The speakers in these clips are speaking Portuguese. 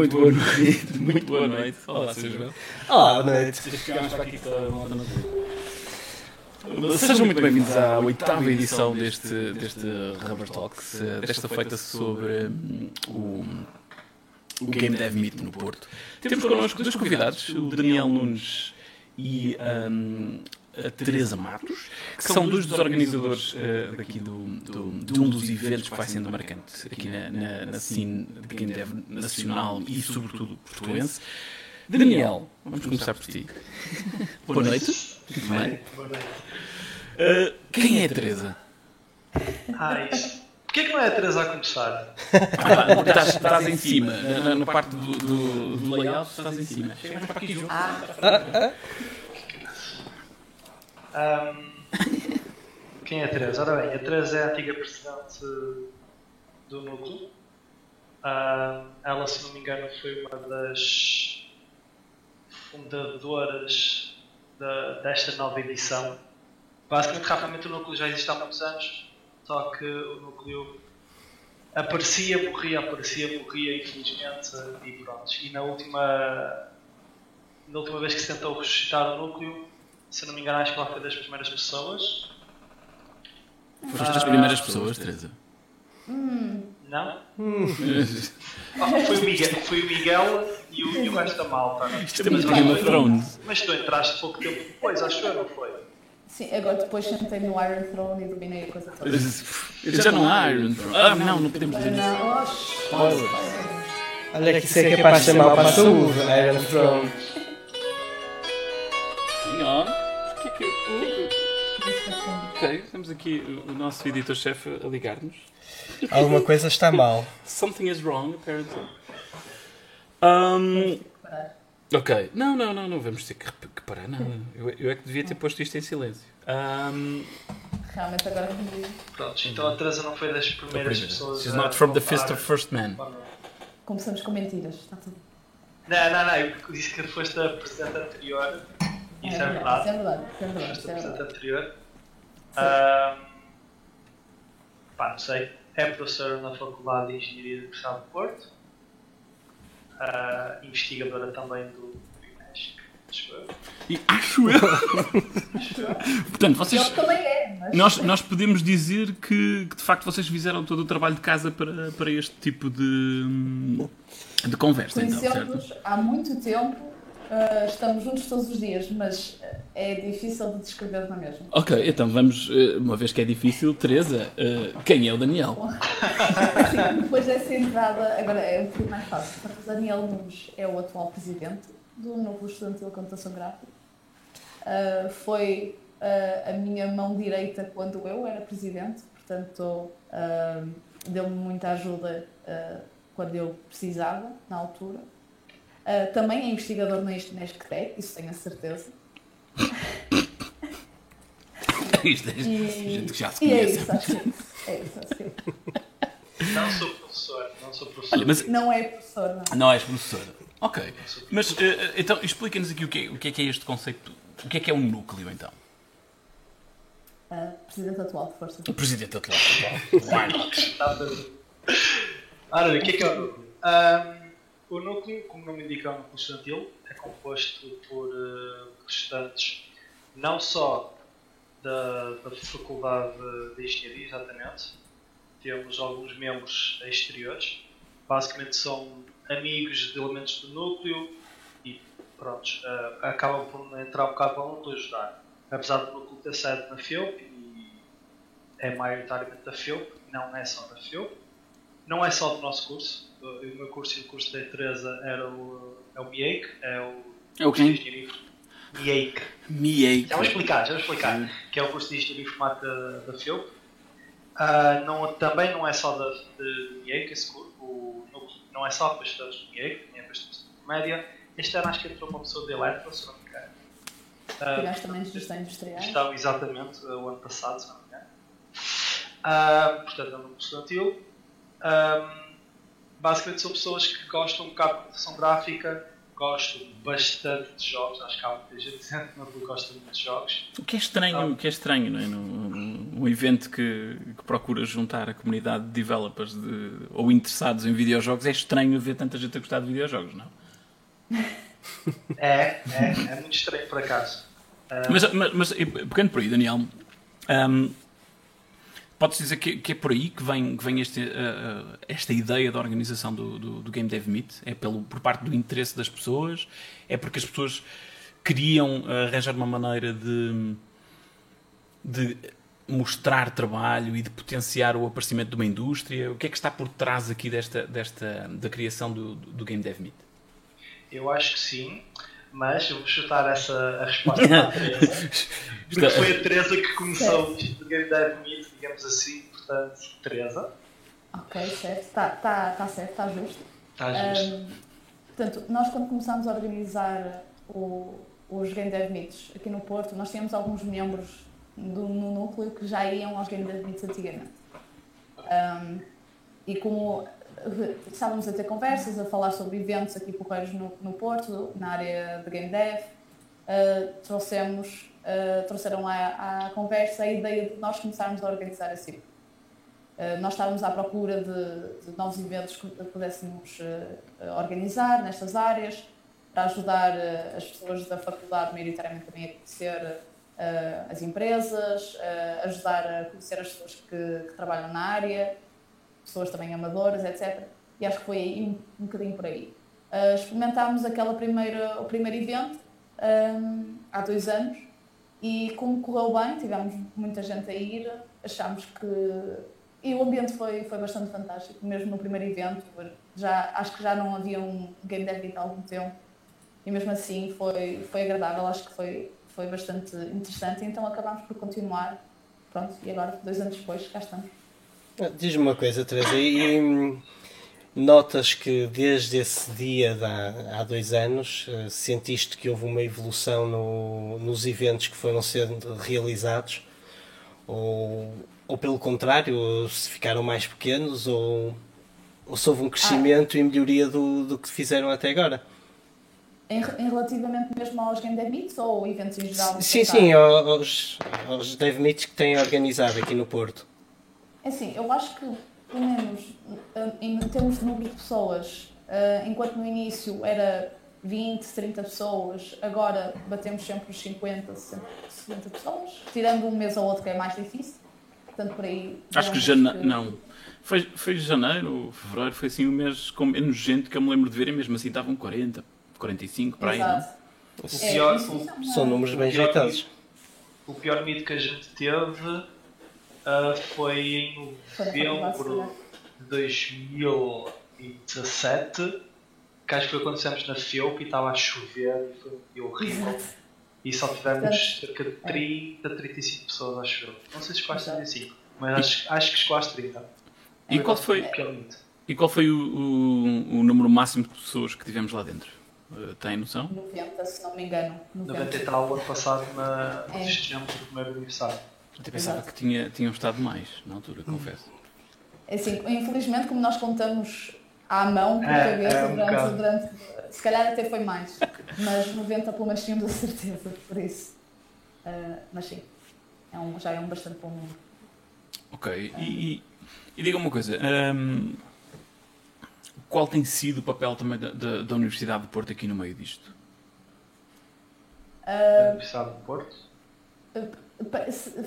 Muito boa noite, muito boa noite. Olá, Sr. João. Olá, boa noite. Chegámos para aqui para a malta na rua. Sejam muito bem-vindos à oitava edição deste, deste Rubber Talks, eh, desta feita sobre hum, o, o Game Dev Meet no Porto. Temos connosco dois convidados, o Daniel Nunes e hum, a Teresa Matos, que são dois dos organizadores uh, daqui do, do, de um dos eventos que vai sendo marcante aqui na, na, na cena de Game Dev nacional e, sobretudo, portuense. Daniel, vamos começar por ti. Boa noite. Tudo bem? Boa noite. Uh, quem é a Teresa? Ah, isso. Porquê que não é a Teresa a começar? Ah, estás, estás em cima, na, na parte do, do, do layout estás em cima. Chega mais para aqui, João. Ahm, quem é a Teresa? Ora bem, a Teresa é a antiga presidente do núcleo. Ahm, ela, se não me engano, foi uma das fundadoras da- desta nova edição. Basicamente, rapidamente, o núcleo já existe há muitos anos, só que o núcleo aparecia, morria, aparecia, morria, infelizmente, e pronto. E na última, na última vez que se tentou ressuscitar o núcleo, se não me engano, acho que ela foi das primeiras pessoas. Foste das primeiras pessoas, Teresa. Não? Ah, foi, o Miguel, foi o Miguel e o, e o resto da malta. Isto é muito Game of Thrones. Mas tu entraste pouco tempo depois, acho eu, não foi? Sim, agora depois sentei no Iron Throne e dominei a coisa toda. Já não há Iron Throne. Ah, não, não podemos dizer isso. Olha que isso é capaz de chamar para a saúde, Iron Throne. Que é que eu- o que é Ok, temos aqui o nosso editor-chefe a ligar-nos. Alguma coisa está mal. Something is wrong, apparently. Um, ok. Não, não, não, não vamos ter que, que parar nada. Eu, eu é que devia ter posto isto em silêncio. Um, Realmente agora que. Pronto, então a Teresa não foi das primeiras primeira. pessoas. She's not from the fist of first man. Começamos com mentiras. Está tudo. Não, não, não, eu disse que foste a presidente anterior. Isso é, Isso é verdade. Isso é verdade. Isso é verdade. anterior. Ahm, pá, não sei. É professora na Faculdade de Engenharia da Universidade do Porto. Ah, investigadora também do INESC. acho eu. E acho eu. Portanto, vocês. Ele também é, mas. Nós, nós podemos dizer que, que, de facto vocês fizeram todo o trabalho de casa para, para este tipo de, de conversa, então, certo? Conhecemos há muito tempo. Ah, estamos juntos todos os dias, mas ah, é difícil de descrever na mesma. Ok, então vamos, eh, uma vez que é difícil, Teresa, eh, quem é o Daniel? Sim, depois dessa entrada, agora é um bocadinho mais fácil. Portanto, Daniel Nunes é o atual presidente do Núcleo Estudantil de Computação Gráfica. Ah, foi ah, a minha mão direita quando eu era presidente, portanto, ah, deu-me muita ajuda ah, quando eu precisava, na altura. Ah, também é investigador na Nesctec, isso tenho a certeza. Isto é E, gente que já se e é conhece. isso, acho que é isso. É isso, acho que é isso. Não sou professor, não sou professor. Olha, mas Não é professor, não. não és professora. Ok, mas eh, então explica-nos aqui o que, é, o que é que é este conceito, o que é que é um núcleo então? Ah, presidente atual de Força. Presidente atual. Why not? Está a fazer. Ora, o que é que é o núcleo? Ahm, o núcleo, como o nome indica, é um núcleo estudantil, é composto por eh, estudantes não só da, da Faculdade de Engenharia, exatamente, temos alguns membros exteriores, basicamente são amigos de elementos do núcleo e pronto, eh, acabam por entrar um bocado para onde ajudar. Apesar do núcleo ter sede na FEUP e é maioritariamente da FEUP, não é só da FEUP, não é só do nosso curso. O meu curso e o curso da Teresa era o, é o MIEIC, é o É o curso de quem? MIEIC. Miei. Já vou explicar, já vou explicar. Que é o curso de Engenharia Informática da, da FEUP. Ah, não, também não é só da, de MIEIC esse curso, o, não é só para estudantes do MIEIC, tem para estudantes de média. Este ano acho que entrou uma pessoa de Eletro, se não me engano. Tiveste também de gestão industrial. Estão exatamente uh, o ano passado, se não me engano. Ah, portanto, é um núcleo estudantil. Ahm, basicamente são pessoas que gostam um bocado de computação gráfica, gostam bastante de jogos, acho que há muita gente que não gosta muito de jogos. O que é estranho, o que é estranho, não é? No- um evento que, que procura juntar a comunidade de developers de, ou interessados em videojogos, é estranho ver tanta gente a gostar de videojogos, não? É, é, é muito estranho por acaso. Mas, mas, mas pegando por aí, Daniel, um, podes dizer que, que, é por aí que vem, que vem este, uh, esta ideia da organização do, do, do, Game Dev Meet? É pelo, por parte do interesse das pessoas? É porque as pessoas queriam arranjar uma maneira de, de mostrar trabalho e de potenciar o aparecimento de uma indústria? O que é que está por trás aqui desta, desta da criação do, do Game Dev Meet? Eu acho que sim, mas eu vou chutar essa a resposta para a Teresa. Porque foi a Teresa que começou o Game Dev Meet, digamos assim, portanto, Teresa. Ok, certo, está tá, tá certo, está justo. Está justo. Um, portanto, nós quando começámos a organizar o, os Game Dev Meets aqui no Porto, nós tínhamos alguns membros do, no núcleo que já iam aos Game Dev Meets antigamente. Um, e como estávamos a ter conversas, a falar sobre eventos aqui porreiros no, no Porto, na área de Game Dev. Uh, trouxemos, uh, trouxeram à, à, conversa a ideia de nós começarmos a organizar assim. Uh, nós estávamos à procura de, de novos eventos que pudéssemos organizar nestas áreas, para ajudar as pessoas da faculdade, maioritariamente também a conhecer as empresas, ajudar a conhecer as pessoas que, que trabalham na área, pessoas também amadoras, etc. E acho que foi aí um, um bocadinho por aí. Uh, experimentámos aquela primeira, o primeiro evento um, há dois anos e como correu bem, tivemos muita gente a ir, achámos que. E o ambiente foi, foi bastante fantástico, mesmo no primeiro evento. Já, acho que já não havia um Game Dev há algum tempo e mesmo assim foi, foi agradável, acho que foi, foi bastante interessante. Então acabámos por continuar. Pronto, e agora, dois anos depois, cá estamos. Ah, diz-me uma coisa, Teresa, e hum, notas que desde esse dia há, dois anos uh, sentiste que houve uma evolução no, nos eventos que foram sendo realizados? Ou, ou pelo contrário, se ficaram mais pequenos? Ou, ou se houve um crescimento ah. e melhoria do, do que fizeram até agora? Em, em, relativamente mesmo aos Game Dev Meets ou eventos em geral? Sim, sim, aos, aos Dev Meets que têm organizado aqui no Porto. É assim, eu acho que, pelo menos em termos de número de pessoas, eh, enquanto no início era 20, 30 pessoas, agora batemos sempre os 50, 60 pessoas, tirando um mês ou outro que é mais difícil. Portanto, por aí. Acho que janeiro. Que... Não. Foi, foi janeiro, fevereiro, foi assim o mês com menos gente que eu me lembro de ver e mesmo assim estavam 40, 45 para aí, não? O pior, é, o, são números bem jeitosos. O pior medo que a gente teve Uh, foi em novembro de 2017, que acho que foi quando estávamos na FIOP e estava a chover e foi um dia horrível. E só tivemos cerca de 30, 35 pessoas, acho eu. Não sei se quase 35, mas acho, acho que quase 30. E qual foi, e qual foi o, o, o, número máximo de pessoas que tivemos lá dentro? Uh, tem noção? 90, se não me engano. 90, 90 e tal, ano passado, na, é. festejamos o primeiro aniversário. Até pensava Exato. que tinha, tinham estado mais na altura, confesso. É assim, infelizmente, como nós contamos à mão, por é, cabeça, é um durante, durante, Se calhar até foi mais. Mas 90 pelo menos tínhamos a certeza, por isso. Uh, mas sim, é um, já é um bastante bom número. Ok, e, e, e diga uma coisa. Um, qual tem sido o papel também da, da, da Universidade de Porto aqui no meio disto? Uh, da Universidade de Porto? Uh,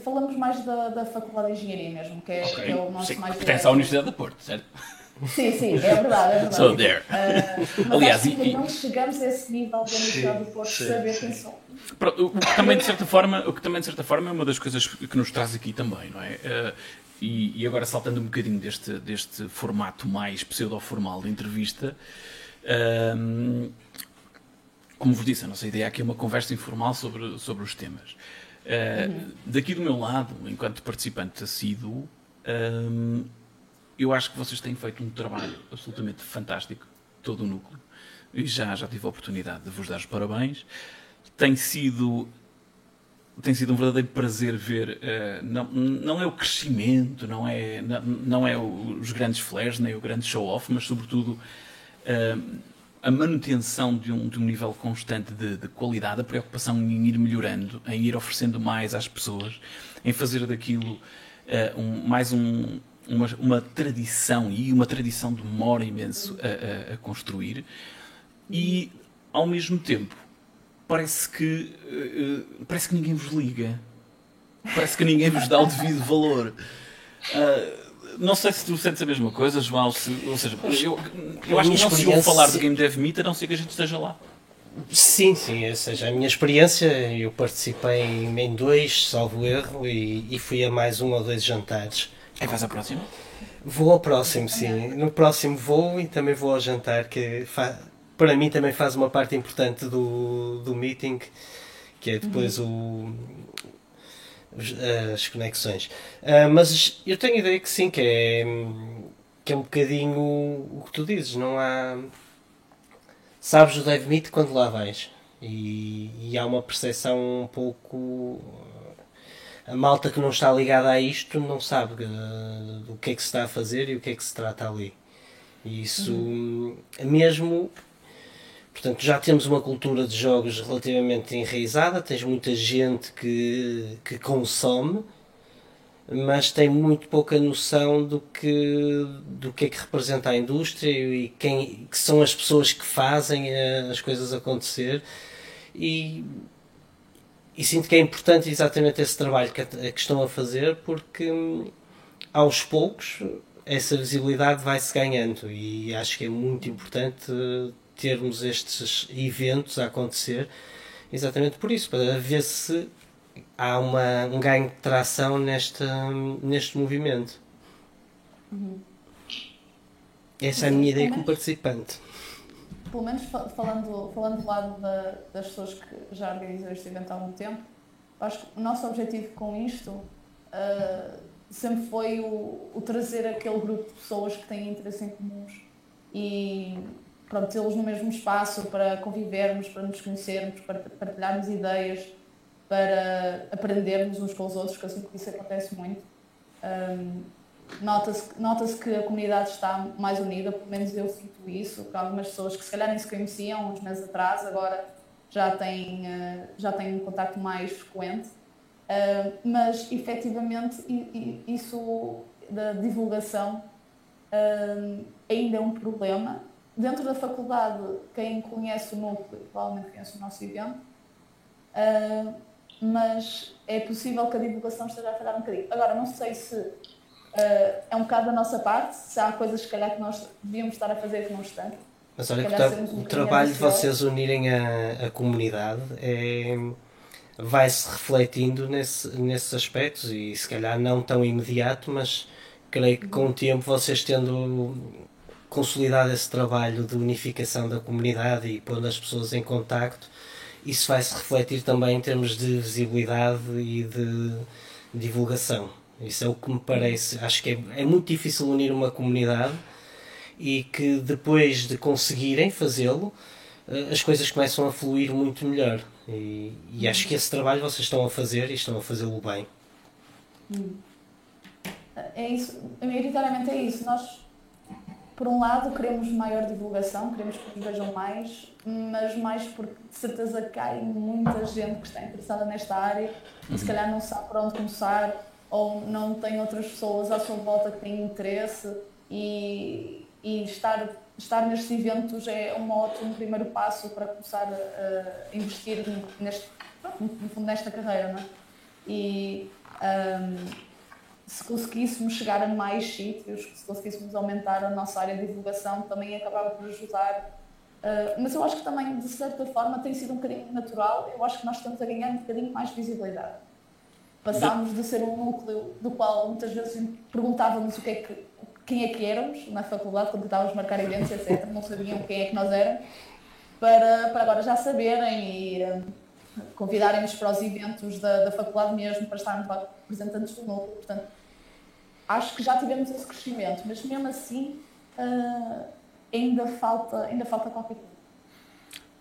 Falamos mais da, da Faculdade de Engenharia mesmo, que é, okay. que é o nosso sim, mais. Pertence à Universidade do Porto, certo? Sim, sim, é verdade, é verdade. So there. Uh, mas Aliás, e... não chegamos a esse nível da Universidade do Porto de saber quem são. O que também de certa forma, o que também de certa forma é uma das coisas que nos traz aqui também, não é? Uh, e, e, agora saltando um bocadinho deste, deste formato mais pseudo-formal de entrevista, uh, como vos disse, a nossa ideia aqui é uma conversa informal sobre, sobre os temas. Uh, daqui do meu lado, enquanto participante assíduo, um, eu acho que vocês têm feito um trabalho absolutamente fantástico, todo o núcleo, e já, já tive a oportunidade de vos dar os parabéns. Tem sido, tem sido um verdadeiro prazer ver, uh, não, não é o crescimento, não é, não, não é os grandes flares, nem o grande show-off, mas sobretudo. Uh, a manutenção de um, de um nível constante de, de, qualidade, a preocupação em ir melhorando, em ir oferecendo mais às pessoas, em fazer daquilo uh, um, mais um, uma, uma, tradição e uma tradição demora imenso a, a, a, construir. E ao mesmo tempo parece que uh, parece que ninguém vos liga. Parece que ninguém vos dá o devido valor. Uh, não sei se tu sentes a mesma coisa, João. Se, ou seja, eu, eu acho que não se ouve falar de Game Dev Meet a não ser que a gente esteja lá. Sim, sim, ou seja, a minha experiência, eu participei em dois, salvo erro, e, e fui a mais um ou dois jantares. É vais ao próximo? Vou ao próximo, sim. No próximo vou e também vou ao jantar, que para mim também faz uma parte importante do, do meeting, que é depois uhum. o, as conexões. Uh, mas eu tenho a ideia que sim, que é, que é um bocadinho o que tu dizes, não há sabes o Dave Meet quando lá vais. E, e, há uma percepção um pouco. A malta que não está ligada a isto não sabe uh, do que é que se está a fazer e o que é que se trata ali. E isso, uhum. mesmo. Portanto, já temos uma cultura de jogos relativamente enraizada, tens muita gente que, que consome mas tem muito pouca noção do que, do que é que representa a indústria e quem que são as pessoas que fazem as coisas acontecer. E, e sinto que é importante exatamente esse trabalho que, que estão a fazer porque aos poucos essa visibilidade vai-se ganhando e acho que é muito importante termos estes eventos a acontecer exatamente por isso, para ver se há uma, um ganho de tração neste, neste movimento. Uhum. Essa é a minha ideia como participante. Pelo menos falando, falando do lado da, das pessoas que já organizam este evento há algum tempo, acho que o nosso objetivo com isto uh, sempre foi o, o, trazer aquele grupo de pessoas que têm interesse em comuns e pronto, tê-los no mesmo espaço para convivermos, para nos conhecermos, para partilharmos ideias para aprendermos uns com os outros, que eu sinto que isso acontece muito. Um, Nota-se nota que a comunidade está mais unida, pelo menos eu sinto isso, que algumas pessoas que se calhar nem se conheciam uns meses atrás, agora já têm, uh, já têm um contato mais frequente. Uh, mas efetivamente isso da divulgação uh, ainda é um problema. Dentro da faculdade, quem conhece o núcleo provavelmente conhece o nosso evento. Uh, mas é possível que a divulgação esteja a falhar um bocadinho. Agora, não sei se uh, é um bocado da nossa parte, se há coisas que calhar que nós devíamos estar a fazer que não estamos. Mas olha que um o trabalho de vocês unirem a, a comunidade é, vai-se refletindo nesse, nesses aspectos e se calhar não tão imediato, mas creio que com o tempo vocês tendo consolidado esse trabalho de unificação da comunidade e pondo as pessoas em contacto, isso vai se refletir também em termos de visibilidade e de divulgação. Isso é o que me parece. Acho que é, é muito difícil unir uma comunidade e que depois de conseguirem fazê-lo, eh, as coisas começam a fluir muito melhor. E, e, acho que esse trabalho vocês estão a fazer e estão a fazê-lo bem. Hum. É isso, maioritariamente é isso. Nós por um lado, queremos maior divulgação, queremos que nos vejam mais, mas mais porque de certeza cai muita gente que está interessada nesta área e se calhar não sabe por onde começar ou não tem outras pessoas à sua volta que têm interesse e, e estar, estar nestes eventos é um ótimo primeiro passo para começar a, investir neste, no fundo nesta carreira. Não é? E, um, se conseguíssemos chegar a mais sítios, se conseguíssemos aumentar a nossa área de divulgação, também acabava por ajudar. Uh, mas eu acho que também, de certa forma, tem sido um bocadinho natural. Eu acho que nós estamos a ganhar um bocadinho mais visibilidade. Passámos de ser um núcleo do qual muitas vezes perguntávamos o que é que, quem é que éramos na faculdade, quando tentávamos marcar eventos, etc. Não sabiam quem é que nós éramos, para, para agora já saberem e uh, convidarem-nos para os eventos da, da faculdade mesmo, para estarmos lá representantes do núcleo. Portanto, acho que já tivemos esse crescimento, mas mesmo assim uh, ainda, falta, ainda falta qualquer coisa.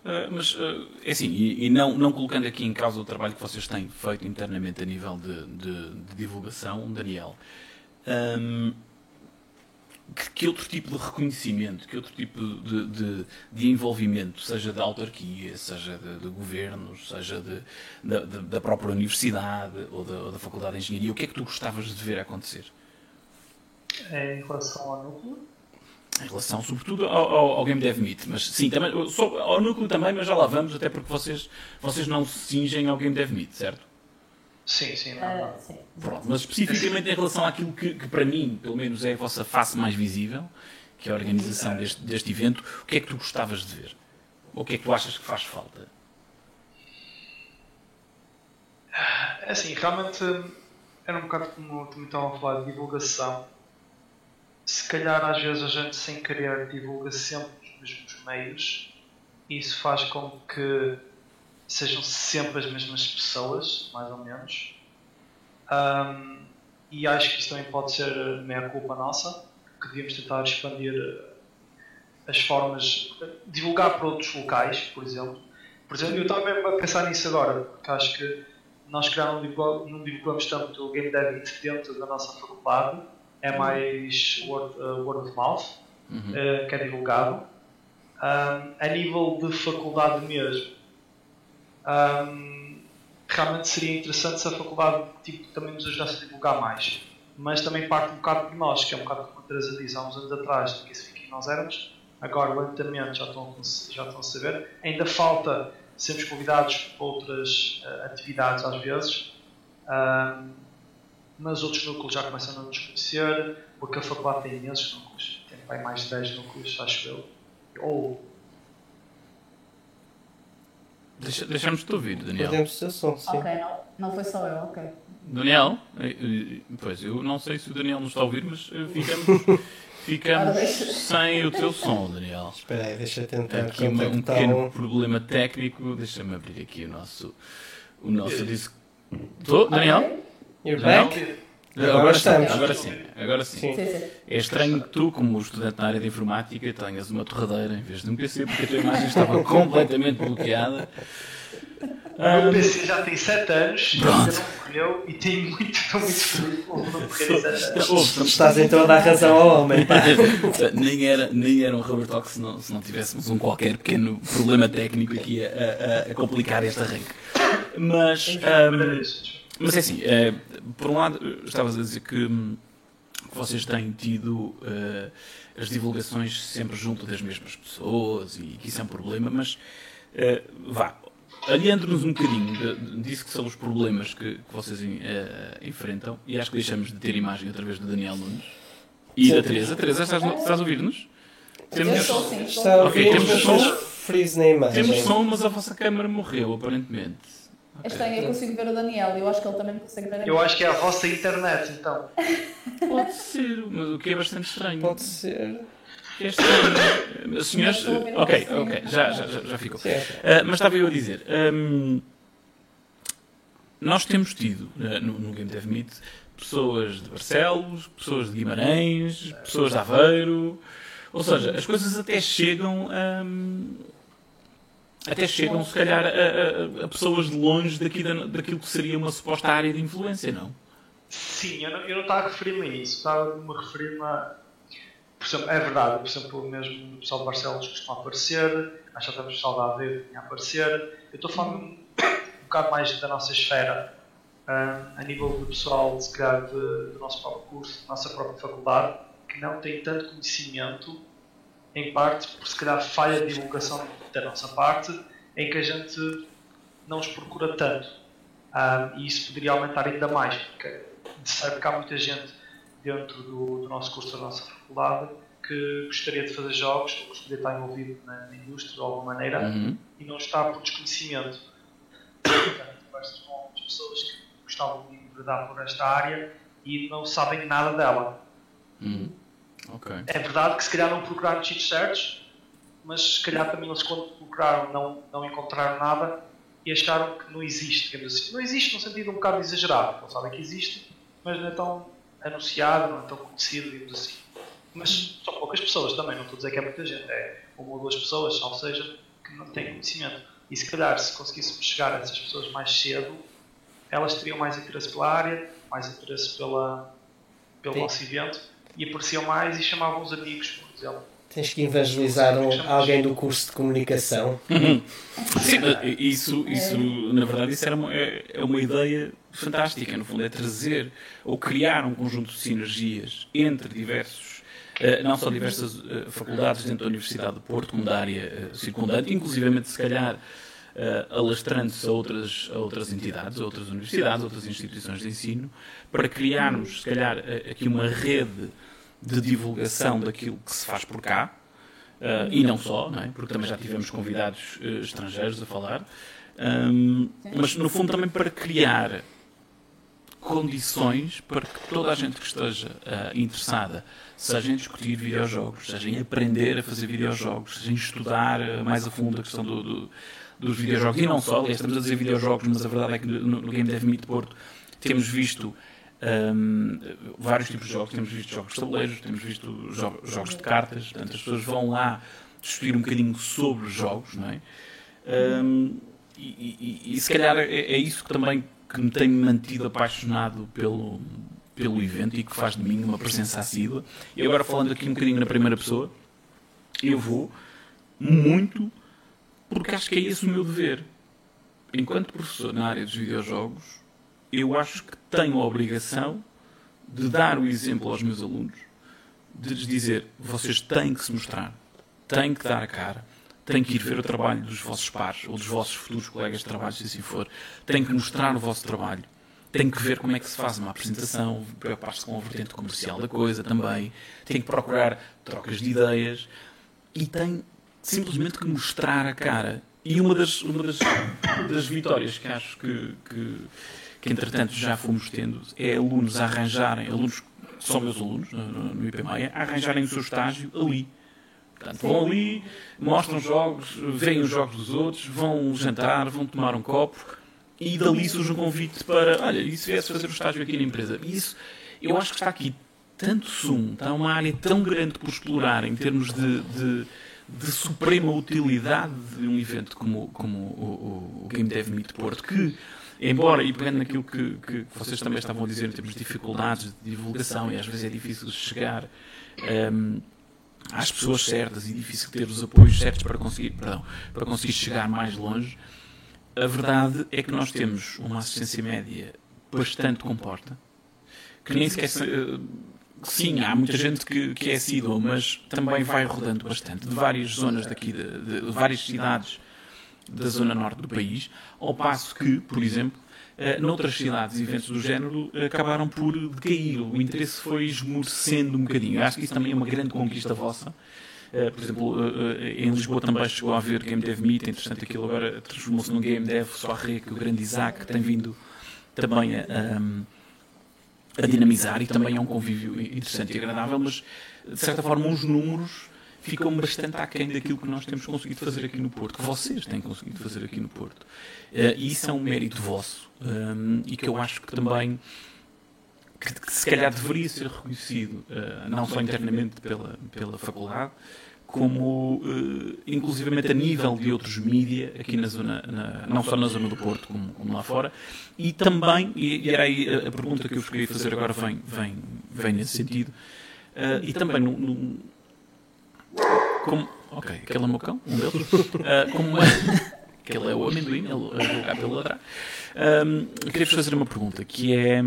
Uh, mas, uh, é assim, e, e, não, não colocando aqui em causa o trabalho que vocês têm feito internamente a nível de, de, de divulgação, Daniel, um, que, que outro tipo de reconhecimento, que outro tipo de, de, de envolvimento, seja da autarquia, seja de, de governos, seja da, da própria universidade ou da, ou da Faculdade de Engenharia, o que é que tu gostavas de ver acontecer? Em relação ao núcleo? Em relação, sobretudo, ao, ao, ao Game Dev Meet. Mas sim, também, só, ao núcleo também, mas já lá vamos, até porque vocês, vocês não se cingem ao Game Dev Meet, certo? Sim, sim, não, Uh, sim. Pronto, mas especificamente em relação àquilo que, que para mim, pelo menos, é a vossa face mais visível, que é a organização deste, deste evento, o que é que tu gostavas de ver? Ou o que é que tu achas que faz falta? É assim, realmente era um bocado como também estavam a falar de divulgação. Se calhar às vezes a gente sem querer divulga sempre os mesmos meios e isso faz com que sejam sempre as mesmas pessoas, mais ou menos. Um, e acho que isso também pode ser meia culpa nossa, que devíamos tentar expandir as formas, divulgar para outros locais, por exemplo. Por exemplo, eu estava mesmo a pensar nisso agora, porque acho que nós divulgamos, não divulgamos tanto o Game Dev dentro da nossa faculdade, é mais word, uh, word of mouth, Uhum. uh, que é divulgado. Um, a nível de faculdade mesmo, um, realmente seria interessante se a faculdade tipo, também nos ajudasse a divulgar mais. Mas também parte um bocado de nós, que é um bocado como a Teresa diz há uns anos atrás, do que isso nós éramos. Agora, lentamente, já estão, já estão a saber. Ainda falta sermos convidados para outras uh, atividades às vezes. Um, mas outros núcleos já começam a nos conhecer, porque a faculdade tem imensos núcleos, tem bem mais de 10 núcleos, acho eu. Ou Deixa, Deixamos-te ouvir, Daniel. Podemos ter som, sim. Ok, não, não foi só eu, ok. Daniel? Eh, eh, Pois, eu não sei se o Daniel nos está a ouvir, mas eh, ficamos, ficamos sem o teu som, Daniel. Espera aí, deixa eu tentar Aqui uma- um pequeno problema técnico. Deixa-me abrir aqui o nosso, o nosso disco. Estou, Daniel? You're Daniel? back? Agora, Agora sim, estamos. agora sim, agora sim. Sim. Sim, sim. É estranho que tu, como estudante na área de informática, tenhas uma torradeira em vez de um PC, porque a tua imagem estava completamente bloqueada. O meu PC já tem 7 anos, Pronto. ainda não morreu e tenho muito, estou muito feliz por não morrer em 7 anos. ouve, Estás então a dar razão ao homem. pá. nem, era, nem era um rubber talk se não, se não tivéssemos um qualquer pequeno problema técnico aqui a, a- a complicar este arranque. Mas, ahm, mas é assim, eh, por um lado, estavas a dizer que, hum, vocês têm tido eh, as divulgações sempre junto das mesmas pessoas e que isso é um problema, mas eh, vá, aliando-nos um bocadinho de- de- disso que são os problemas que, que vocês eh, enfrentam, e acho que deixamos de ter imagem outra vez do Daniel Nunes e Sim. da Teresa. Teresa, estás, estás a ouvir-nos? Temos, estou sim, estou. Está a Ok, ouvir, temos som. temos freeze na imagem. temos som, mas a vossa câmara morreu, aparentemente. É estranho, eu consigo ver o Daniel, eu acho que ele também me consegue ver a Eu acho que é a vossa internet, então. Pode ser, mas o que é bastante estranho. Pode ser. É estranho. Senhores, ok, ok, já, já, já ficou. Ah, mas estava eu a dizer, hum, nós temos tido ah, no, no Game Dev Meet pessoas de Barcelos, pessoas de Guimarães, pessoas de Aveiro, ou seja, as coisas até chegam hum, até chegam se calhar a, a- a pessoas de longe daqui da, daquilo que seria uma suposta área de influência, não? Sim, eu não, eu não estava a referir-me a isso, estava a me referir-me a. Por exemplo, é verdade, por exemplo, mesmo o pessoal de Barcelos costuma aparecer, acho que até o pessoal da Aveiro vinha a aparecer. Eu estou falando um bocado mais da nossa esfera, ah, a nível do pessoal, se calhar, de- do nosso próprio curso, da nossa própria faculdade, que não tem tanto conhecimento, em parte por se calhar falha de divulgação da nossa parte, em que a gente não os procura tanto. Ah, e isso poderia aumentar ainda mais, porque sabe que há muita gente dentro do, do nosso curso, da nossa faculdade, que gostaria de fazer jogos, ou gostaria de estar envolvido na, na indústria de alguma maneira Uhum. e não está por desconhecimento. Portanto, conversas com algumas pessoas que gostavam de enveredar por esta área e não sabem nada dela. Uhum. Ok. É verdade que se calhar não procuraram cheat certos, mas se calhar também eles quando procuraram não, não encontraram nada e acharam que não existe, digamos assim. Não existe no sentido um bocado exagerado, eles sabem que existe, mas não é tão anunciado, não é tão conhecido, digamos assim. Mas são poucas pessoas também, não estou a dizer que é muita gente, é uma ou duas pessoas, ou seja, que não têm conhecimento. E se calhar se conseguíssemos chegar a essas pessoas mais cedo, elas teriam mais interesse pela área, mais interesse pela, pelo Sim. nosso evento e apareciam mais e chamavam os amigos, por exemplo. Tens que evangelizar um, alguém do curso de comunicação. Sim, isso, isso, na verdade, isso era uma, é, é uma ideia fantástica. No fundo, é trazer ou criar um conjunto de sinergias entre diversos, eh, não só diversas eh, faculdades dentro da Universidade de Porto, como da área eh, circundante, inclusivamente, se calhar, alastrando-se a outras, a outras entidades, a outras universidades, a outras instituições de ensino, para criarmos, se calhar, aqui uma rede de divulgação daquilo que se faz por cá, uh, e não só, não é? porque também já tivemos convidados uh, estrangeiros a falar, um, mas no fundo também para criar condições para que toda a gente que esteja uh, interessada, seja em discutir videojogos, seja em aprender a fazer videojogos, seja em estudar mais a fundo a questão do, do, dos videojogos, e não só, aliás, estamos a dizer videojogos, mas a verdade é que no, no Game Dev Meet Porto temos visto um, vários tipos de jogos. Temos visto jogos de tabuleiros, temos visto jo jogos de cartas. Portanto, as pessoas vão lá discutir um bocadinho sobre jogos, não é? Um, e, e, e, se calhar é, é, isso que também que me tem mantido apaixonado pelo, pelo evento e que faz de mim uma presença assídua. E agora falando aqui um bocadinho na primeira pessoa, eu vou muito porque acho que é esse o meu dever. Enquanto professor na área dos videojogos, eu acho que tenho a obrigação de dar o exemplo aos meus alunos, de lhes dizer: vocês têm que se mostrar, têm que dar a cara, têm que ir ver o trabalho dos vossos pares ou dos vossos futuros colegas de trabalho, se assim for, têm que mostrar o vosso trabalho, têm que ver como é que se faz uma apresentação, preocupar-se com a vertente comercial da coisa também, têm que procurar trocas de ideias. E têm simplesmente que mostrar a cara. E uma das, uma das, das vitórias que acho que, que que entretanto já fomos tendo, é alunos a arranjarem, alunos que são meus alunos no, no IPMAIA, a arranjarem o seu estágio ali. Portanto, vão ali, mostram jogos, veem os jogos dos outros, vão jantar, vão tomar um copo e dali surge um convite para, olha, e se viesse fazer o estágio aqui na empresa? Isso, eu acho que está aqui tanto sumo, está uma área tão grande por explorar em termos de, de, de suprema utilidade de um evento como, como o, o, o Game Dev Meet Porto, que Embora, e pegando naquilo que, que vocês também estavam a dizer em termos de dificuldades de divulgação, e às vezes é difícil chegar um, às pessoas certas e difícil ter os apoios certos para conseguir, perdão, para conseguir chegar mais longe, a verdade é que nós temos uma assistência média bastante comporta, que nem sequer. Sim, há muita gente que, que é assídua, mas também vai rodando bastante, de várias zonas daqui, de, de, de várias cidades da zona norte do país, ao passo que, por exemplo, Uh, noutras cidades, eventos do género acabaram por decair. O interesse foi esmorecendo um bocadinho. Eu acho que isso também é uma grande conquista vossa. Uh, por exemplo, uh, em Lisboa também chegou a haver Game Dev Meet, interessante aquilo agora transformou-se num Game Dev Soirée, que o grande Isaac tem vindo também a, a dinamizar e também é um convívio interessante e agradável, mas de certa forma uns números ficam bastante aquém daquilo que nós temos conseguido fazer aqui no Porto, que vocês têm conseguido fazer aqui no Porto. Uh, e isso é um mérito vosso. Ehm, e que eu acho que também que, que se calhar deveria ser reconhecido, uh, não só internamente pela, pela faculdade, como uh, inclusivamente a nível de outros mídia aqui na zona, na, não só na zona do Porto como, como lá fora, e também, e, e era aí a, a, pergunta que eu vos queria fazer agora vem, vem, vem nesse sentido, uh, e também no, no, como, ok, aquele é o meu cão, um deles. Uh, como, aquele é o amendoim, ele a jogar pelo ladrar. Um, Queria-vos fazer uma pergunta que é.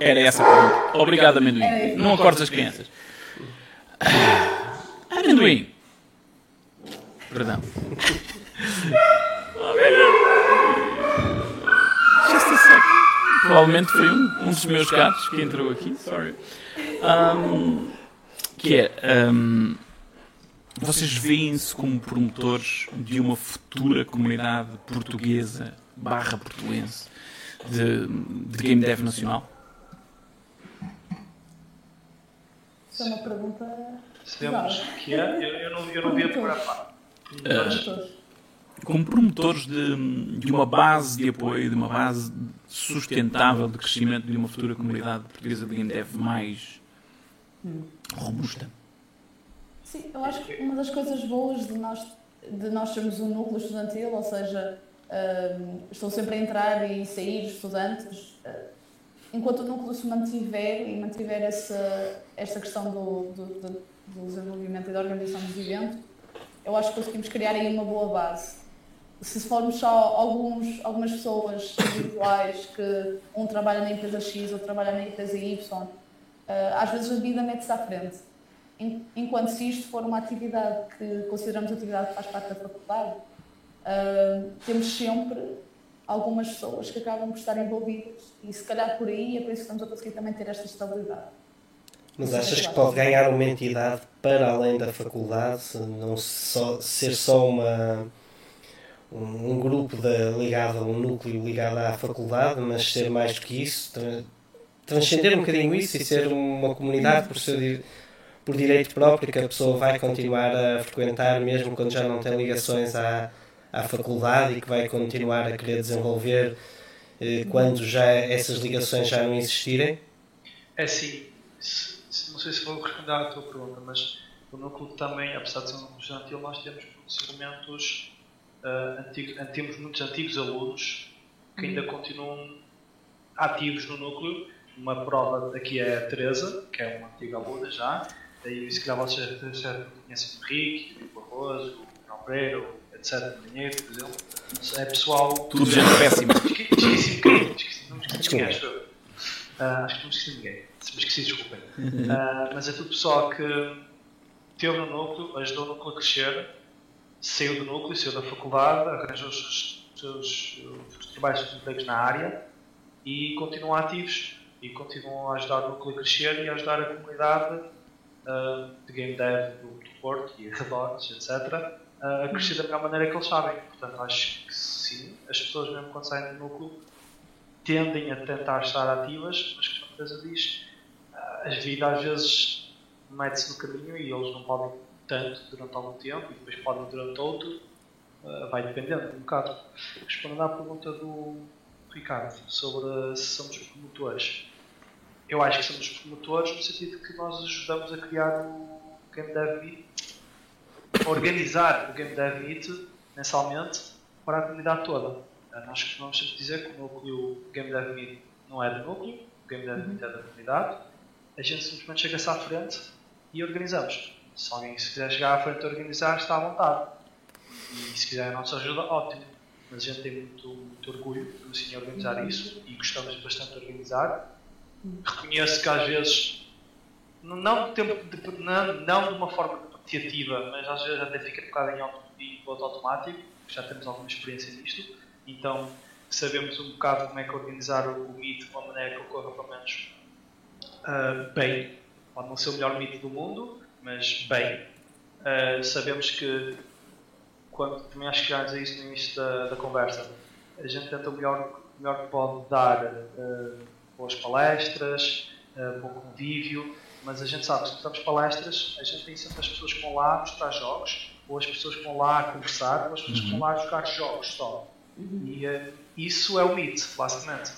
Era essa a pergunta. Obrigado, amendoim. Não acordes as crianças. Ah, amendoim. Perdão. Just a sec. Provavelmente foi um, um dos meus gatos que entrou aqui. Sorry. Um, que é. Um, vocês veem-se como promotores de uma futura comunidade portuguesa barra portuense de, de game dev nacional? Isso é uma pergunta. Sabemos que é? Eu, eu, não, eu não vi a. Uh, como promotores de, de uma base de apoio, de uma base sustentável de crescimento de uma futura comunidade portuguesa de game dev mais robusta. Sim, eu acho que uma das coisas boas de nós, de nós sermos um núcleo estudantil, ou seja, uh, estou sempre a entrar e sair estudantes, uh, enquanto o núcleo se mantiver e mantiver essa, esta questão do, do, do, do desenvolvimento e da organização dos eventos, eu acho que conseguimos criar aí uma boa base. Se formos só alguns, algumas pessoas individuais que um trabalha na empresa X, outro trabalha na empresa Y, às vezes a vida mete-se à frente. Enquanto se isto for uma atividade que consideramos atividade que faz parte da faculdade, temos sempre algumas pessoas que acabam por estar envolvidas e se calhar por aí é por isso que estamos a conseguir também ter esta estabilidade. Mas achas que pode ganhar uma entidade para além da faculdade, não só, ser só uma, um, um grupo de, ligado, um núcleo ligado à faculdade, mas ser mais do que isso, transcender um bocadinho isso e ser uma comunidade por, seu, por direito próprio que a pessoa vai continuar a frequentar mesmo quando já não tem ligações à, à faculdade e que vai continuar a querer desenvolver eh, quando já essas ligações já não existirem? É sim. Não sei se vou responder à tua pergunta, mas o núcleo também, apesar de ser um núcleo estudantil, nós temos procedimentos uh, antigos, temos muitos antigos alunos que ainda continuam ativos no núcleo. Uma prova aqui é a Teresa, que é uma antiga aluna já. Daí, se calhar vocês já conhecem o Henrique, o Barroso, o Pereira, etc. Dinheiro, por exemplo. É pessoal. Tudo gente péssimo. Esqueci um bocadinho. Não me esqueci de ninguém, acho que não esqueci ninguém. Se me esqueci, desculpem. Uh, mas é tudo pessoal que teve no núcleo, ajudou o núcleo a crescer, saiu do núcleo, saiu da faculdade, arranjou os seus, seus, os trabalhos, os empregos na área e continuam ativos e continuam a ajudar o núcleo a crescer e a ajudar a comunidade uh, de game dev do, do Porto e arredores, etc a crescer da melhor maneira que eles sabem. Portanto, acho que sim, as pessoas, mesmo quando saem do núcleo, tendem a tentar estar ativas, mas como a Teresa diz, a vida às vezes mete-se no caminho e eles não podem tanto durante algum tempo e depois podem durante outro, vai dependendo um bocado. Respondendo à pergunta do Ricardo sobre se somos promotores. Eu acho que somos promotores no sentido que nós ajudamos a criar o Game Dev Meet organizar o Game Dev Meet mensalmente para a comunidade toda. Nós vamos sempre dizer que o núcleo Game Dev Meet não é do núcleo, o Game Dev Meet é da comunidade. A gente simplesmente chega-se à frente e organizamos. Se alguém se quiser chegar à frente e organizar, está à vontade. E se quiser a nossa ajuda, ótimo. Mas a gente tem muito, muito orgulho de assim, organizar isso e gostamos bastante de organizar. Reconheço que às vezes, não, de, não, não de uma forma repetitiva, mas às vezes até fica um bocado em auto, em automático, já temos alguma experiência nisto, então sabemos um bocado como é que organizar o, Meet de uma maneira que ocorra pelo menos uh, bem. Pode não ser o melhor Meet do mundo, mas bem. Uh, sabemos que, quando também acho que já dizia isso no início da, da conversa, a gente tenta o melhor, melhor que pode dar uh, boas palestras, uh, bom convívio, mas a gente sabe se palestras, a gente tem sempre as pessoas que vão lá mostrar jogos, ou as pessoas que vão lá conversar, ou as pessoas que vão lá jogar jogos só. E uh, isso é o Meet, basicamente.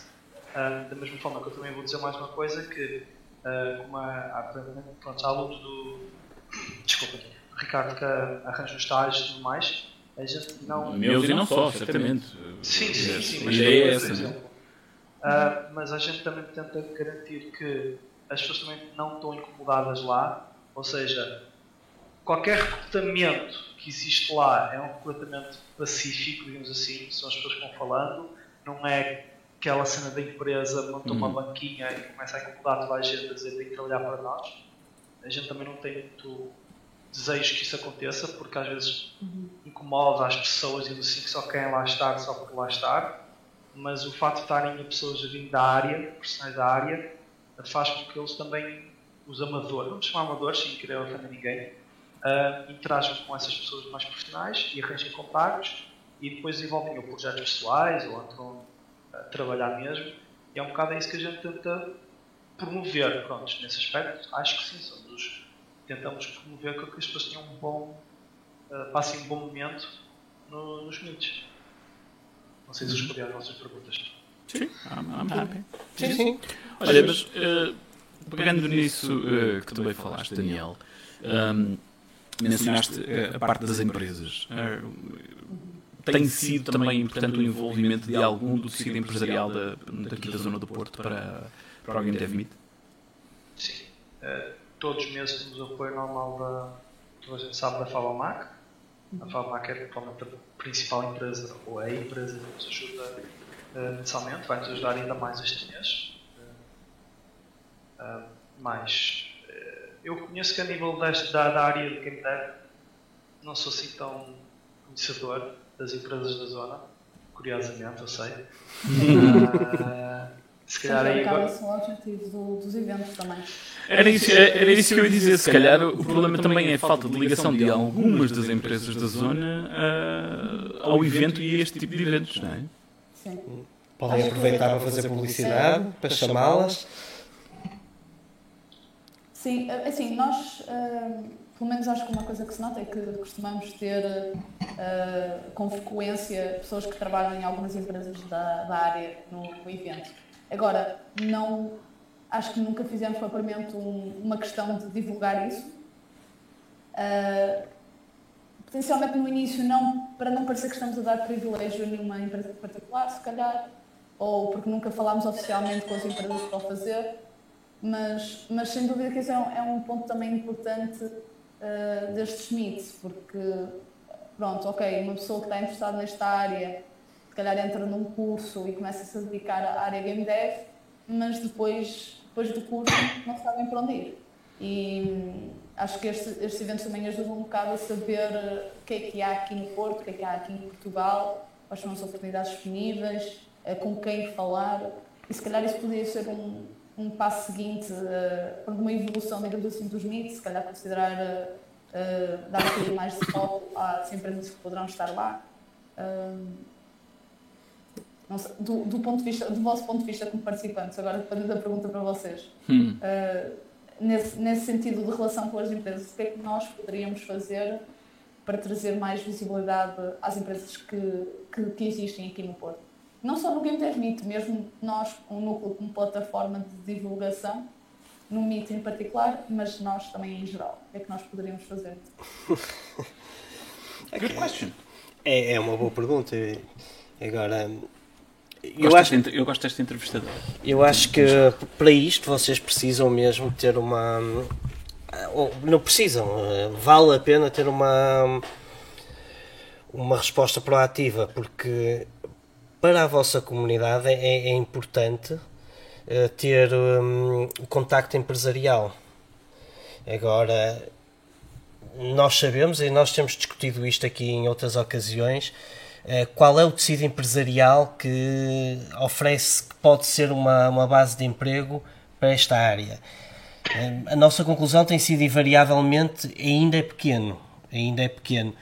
Uh, da mesma forma que eu também vou dizer mais uma coisa, que uh, como há, pronto, há alunos do. Desculpa, Ricardo que arranja os estágios e tudo mais, a gente não. Meus e não só, certamente. Sim, sim, sim. Mas, é essa, né? Uh, mas a gente também tenta garantir que as pessoas também não estão incomodadas lá, ou seja, qualquer recrutamento que existe lá é um recrutamento pacífico, digamos assim, são as pessoas que vão falando, não é aquela cena da empresa monta uma uhum. banquinha e começa a incomodar toda a gente a dizer que tem que trabalhar para nós. A gente também não tem muito desejo que isso aconteça, porque às vezes uhum. incomoda as pessoas, dizendo assim, que só querem lá estar só por lá estar, mas o facto de estarem pessoas vir da área, profissionais da área, faz com que eles também, os amadores, vamos chamar amadores, sem querer ofender ninguém, uh, interajam com essas pessoas mais profissionais e arranjem contactos e depois desenvolvem ou projetos pessoais ou entram a trabalhar mesmo. E é um bocado isso que a gente tenta promover, pronto, nesse aspecto. Acho que sim, somos, tentamos promover que as pessoas tenham um bom, uh, passem um bom momento no, nos meets. Não sei se respondi às vossas perguntas. Sim, I'm, happy. Sim, sim. Olha, mas uh, pegando nisso uh, que também falaste, Daniel, um, mencionaste a parte das empresas. Uh, tem sido também importante o envolvimento de algum do tecido empresarial da, daqui da zona do Porto para, para o Game Dev Meet? Sim. Uh, todos os meses temos o apoio normal da, toda a gente sabe, da Fabamac. A Fabamac é provavelmente a principal empresa, ou é a empresa que nos ajuda uh, mensalmente, vai nos ajudar ainda mais este mês. Uh, mas eu conheço que a nível deste, da, da área de Game Dev não sou assim tão conhecedor das empresas da zona, curiosamente, eu sei. se calhar aí agora... do, dos eventos também. Era isso, era isso que eu ia dizer. Se calhar o problema também é a falta de ligação de algumas das empresas da zona uh, ao evento e a este tipo de eventos, não é? Sim. Podem aproveitar para fazer publicidade, para chamá-las. Sim, assim, nós. Uh, pelo menos acho que uma coisa que se nota é que costumamos ter uh, com frequência pessoas que trabalham em algumas empresas da, da área no, no, evento. Agora, não acho que nunca fizemos propriamente um, uma questão de divulgar isso. Uh, potencialmente no início, não, para não parecer que estamos a dar privilégio a nenhuma empresa particular, se calhar, ou porque nunca falámos oficialmente com as empresas para o fazer, mas, mas sem dúvida que esse é um, é um ponto também importante uh, destes mitos, porque, pronto, ok, uma pessoa que está interessada nesta área, se calhar entra num curso e começa-se a dedicar à área Game Dev, mas depois, depois do curso não sabem para onde ir. E hum, acho que estes, estes eventos também ajudam um bocado a saber o que é que há aqui no Porto, o que é que há aqui em Portugal, quais são as oportunidades disponíveis, uh, com quem falar. E se calhar isso poderia ser um, um passo seguinte uh, uma evolução, digamos assim, dos mitos, se calhar considerar uh, dar um bocadinho mais de foco às empresas que poderão estar lá. Uh, sei, do, do, ponto de vista, do vosso ponto de vista como participantes, agora dependendo da pergunta para vocês, hum. nesse, nesse sentido de relação com as empresas, o que é que nós poderíamos fazer para trazer mais visibilidade às empresas que, que, que existem aqui no Porto? não só no Game Dev Meet, mesmo nós, um núcleo como plataforma de divulgação, no Meet em particular, mas nós também em geral. O que é que nós poderíamos fazer? Good question. É, é uma boa pergunta. Agora, eu acho, eu gosto desta entrevistadora. Eu acho que para isto vocês precisam mesmo ter uma. Não precisam, vale a pena ter uma. Uma resposta proativa, porque para a vossa comunidade é, é importante uh, ter um, o contacto empresarial. Agora, nós sabemos, e nós temos discutido isto aqui em outras ocasiões, qual é o tecido empresarial que oferece, que pode ser uma, uma base de emprego para esta área. Uh, a nossa conclusão tem sido invariavelmente ainda é pequeno, ainda é pequeno.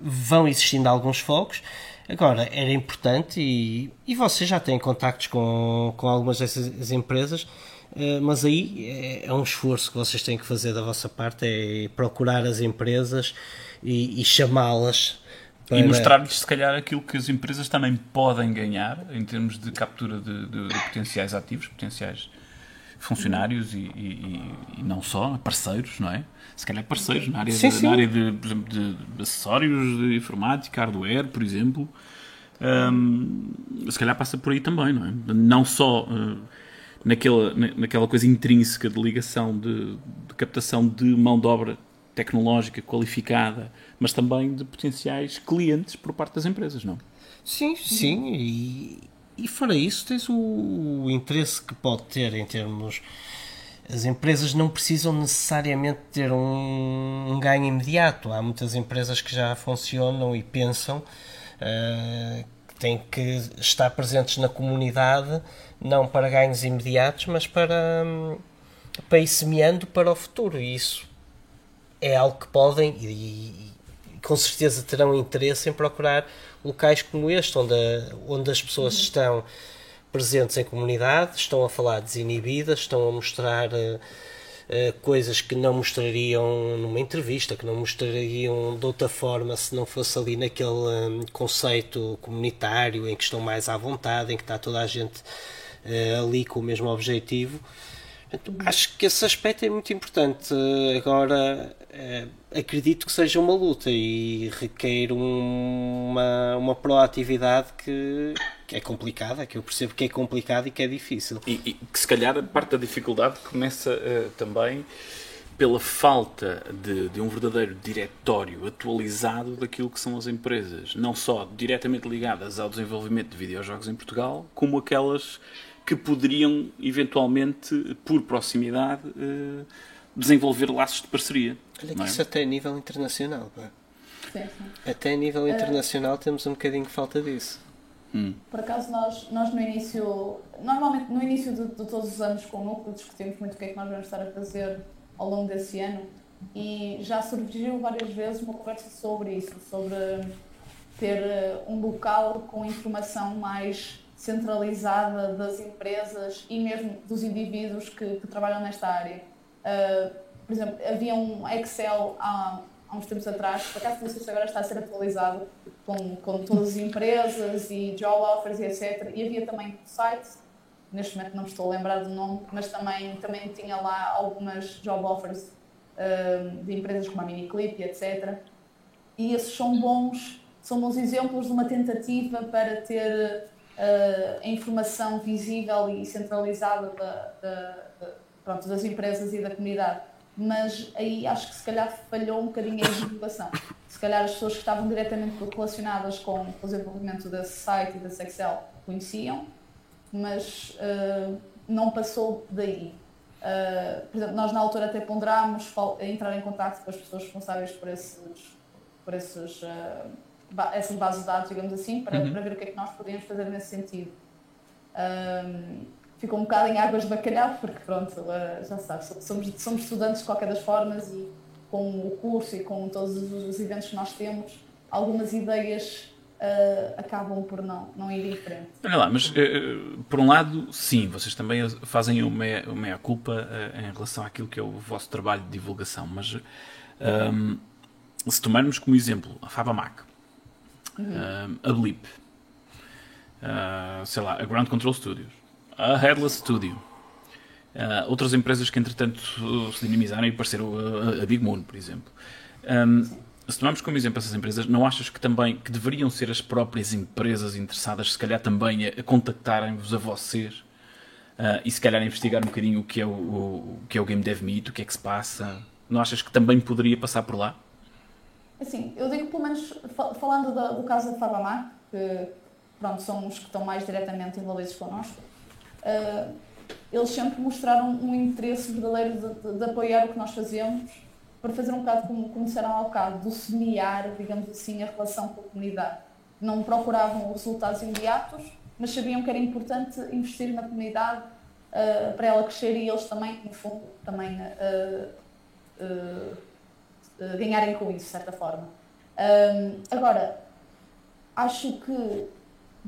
Vão existindo alguns focos, Agora, era importante e, e vocês já têm contactos com, com algumas dessas empresas, eh, mas aí é, é um esforço que vocês têm que fazer da vossa parte, é procurar as empresas e, e chamá-las E mostrar-lhes, se calhar, aquilo que as empresas também podem ganhar em termos de captura de, de, de potenciais ativos, potenciais funcionários e, e, e, não só, parceiros, não é? Se calhar parceiros na área, sim, de, sim. Na área de, de, de, acessórios de informática, hardware, por exemplo. Um, se calhar passa por aí também, não é? Não só uh, naquela, naquela coisa intrínseca de ligação de, de captação de mão de obra tecnológica qualificada, mas também de potenciais clientes por parte das empresas, não? Sim, sim, e, e fora isso, tens o, o interesse que pode ter em termos. As empresas não precisam necessariamente ter um, um ganho imediato. Há muitas empresas que já funcionam e pensam uh, que têm que estar presentes na comunidade, não para ganhos imediatos, mas para, para ir semeando para o futuro. E isso é algo que podem e, e com certeza terão interesse em procurar locais como este, onde, onde as pessoas uhum. estão presentes em comunidade, estão a falar desinibidas, estão a mostrar uh, uh, coisas que não mostrariam numa entrevista, que não mostrariam de outra forma se não fosse ali naquele um, conceito comunitário em que estão mais à vontade, em que está toda a gente uh, ali com o mesmo objetivo. Acho que esse aspecto é muito importante. Agora, é, acredito que seja uma luta e requer uma, uma proatividade que, que é complicada, que eu percebo que é complicada e que é difícil. E, e que se calhar parte da dificuldade começa uh, também pela falta de, de, um verdadeiro diretório atualizado daquilo que são as empresas, não só diretamente ligadas ao desenvolvimento de videojogos em Portugal, como aquelas que poderiam eventualmente, por proximidade, uh, desenvolver laços de parceria. Olha que é? isso até a nível internacional. Sim, sim. Até a nível uh, internacional temos um bocadinho de falta disso. Hum. Por acaso nós, nós no início, normalmente no início de, de, todos os anos com o núcleo discutimos muito o que é que nós vamos estar a fazer ao longo desse ano e já surgiu várias vezes uma conversa sobre isso, sobre ter eh, um local com informação mais centralizada das empresas e mesmo dos indivíduos que, que trabalham nesta área. Uh, por exemplo, havia um Excel há, há uns tempos atrás, por acaso não sei se agora está a ser atualizado, com, com todas as empresas e job offers e etc. E havia também um site, neste momento não me estou a lembrar do nome, mas também, também tinha lá algumas job offers uh, de empresas como a Miniclip e etc. E esses são bons, são bons exemplos de uma tentativa para ter uh, a informação visível e centralizada da, da, da, pronto, das empresas e da comunidade. Mas aí acho que se calhar falhou um bocadinho a divulgação. Se calhar as pessoas que estavam diretamente relacionadas com o desenvolvimento desse site e desse Excel conheciam, mas uh, não passou daí. Uh, por exemplo, nós na altura até ponderámos entrar em contato com as pessoas responsáveis por esses, por esses uh, essas bases de dados, digamos assim, para, uhum. para ver o que é que nós podíamos fazer nesse sentido. Um, ficou um bocado em águas de bacalhau, porque pronto, já sabes, somos, somos estudantes de qualquer das formas e com o curso e com todos os eventos que nós temos, algumas ideias uh, acabam por não, não ir em frente. Olha lá, mas uh, por um lado, sim, vocês também fazem uma meia-culpa uh, em relação àquilo que é o vosso trabalho de divulgação, mas um, se tomarmos como exemplo a FabaMac, uhum. a Blip, uh, sei lá, a Ground Control Studios, a Headless Studio, uh, outras empresas que entretanto se dinamizaram e apareceram a, a Big Moon, por exemplo. Um, se tomarmos como exemplo essas empresas, não achas que também que deveriam ser as próprias empresas interessadas, se calhar também a, contactarem-vos a vocês uh, e se calhar investigar um bocadinho o que é o, o, o, que é o Game Dev Meet, o que é que se passa? Não achas que também poderia passar por lá? Assim, eu digo pelo menos, falando do, do caso da Fabamar, que pronto, são os que estão mais diretamente envolvidos connosco, uh, eles sempre mostraram um interesse verdadeiro de, de, de, apoiar o que nós fazemos, para fazer um bocado como, como disseram ao bocado, do semear, digamos assim, a relação com a comunidade. Não procuravam resultados imediatos, mas sabiam que era importante investir na comunidade uh, para ela crescer e eles também, no fundo, também uh, eh, ganharem com isso, de certa forma. Um, agora, acho que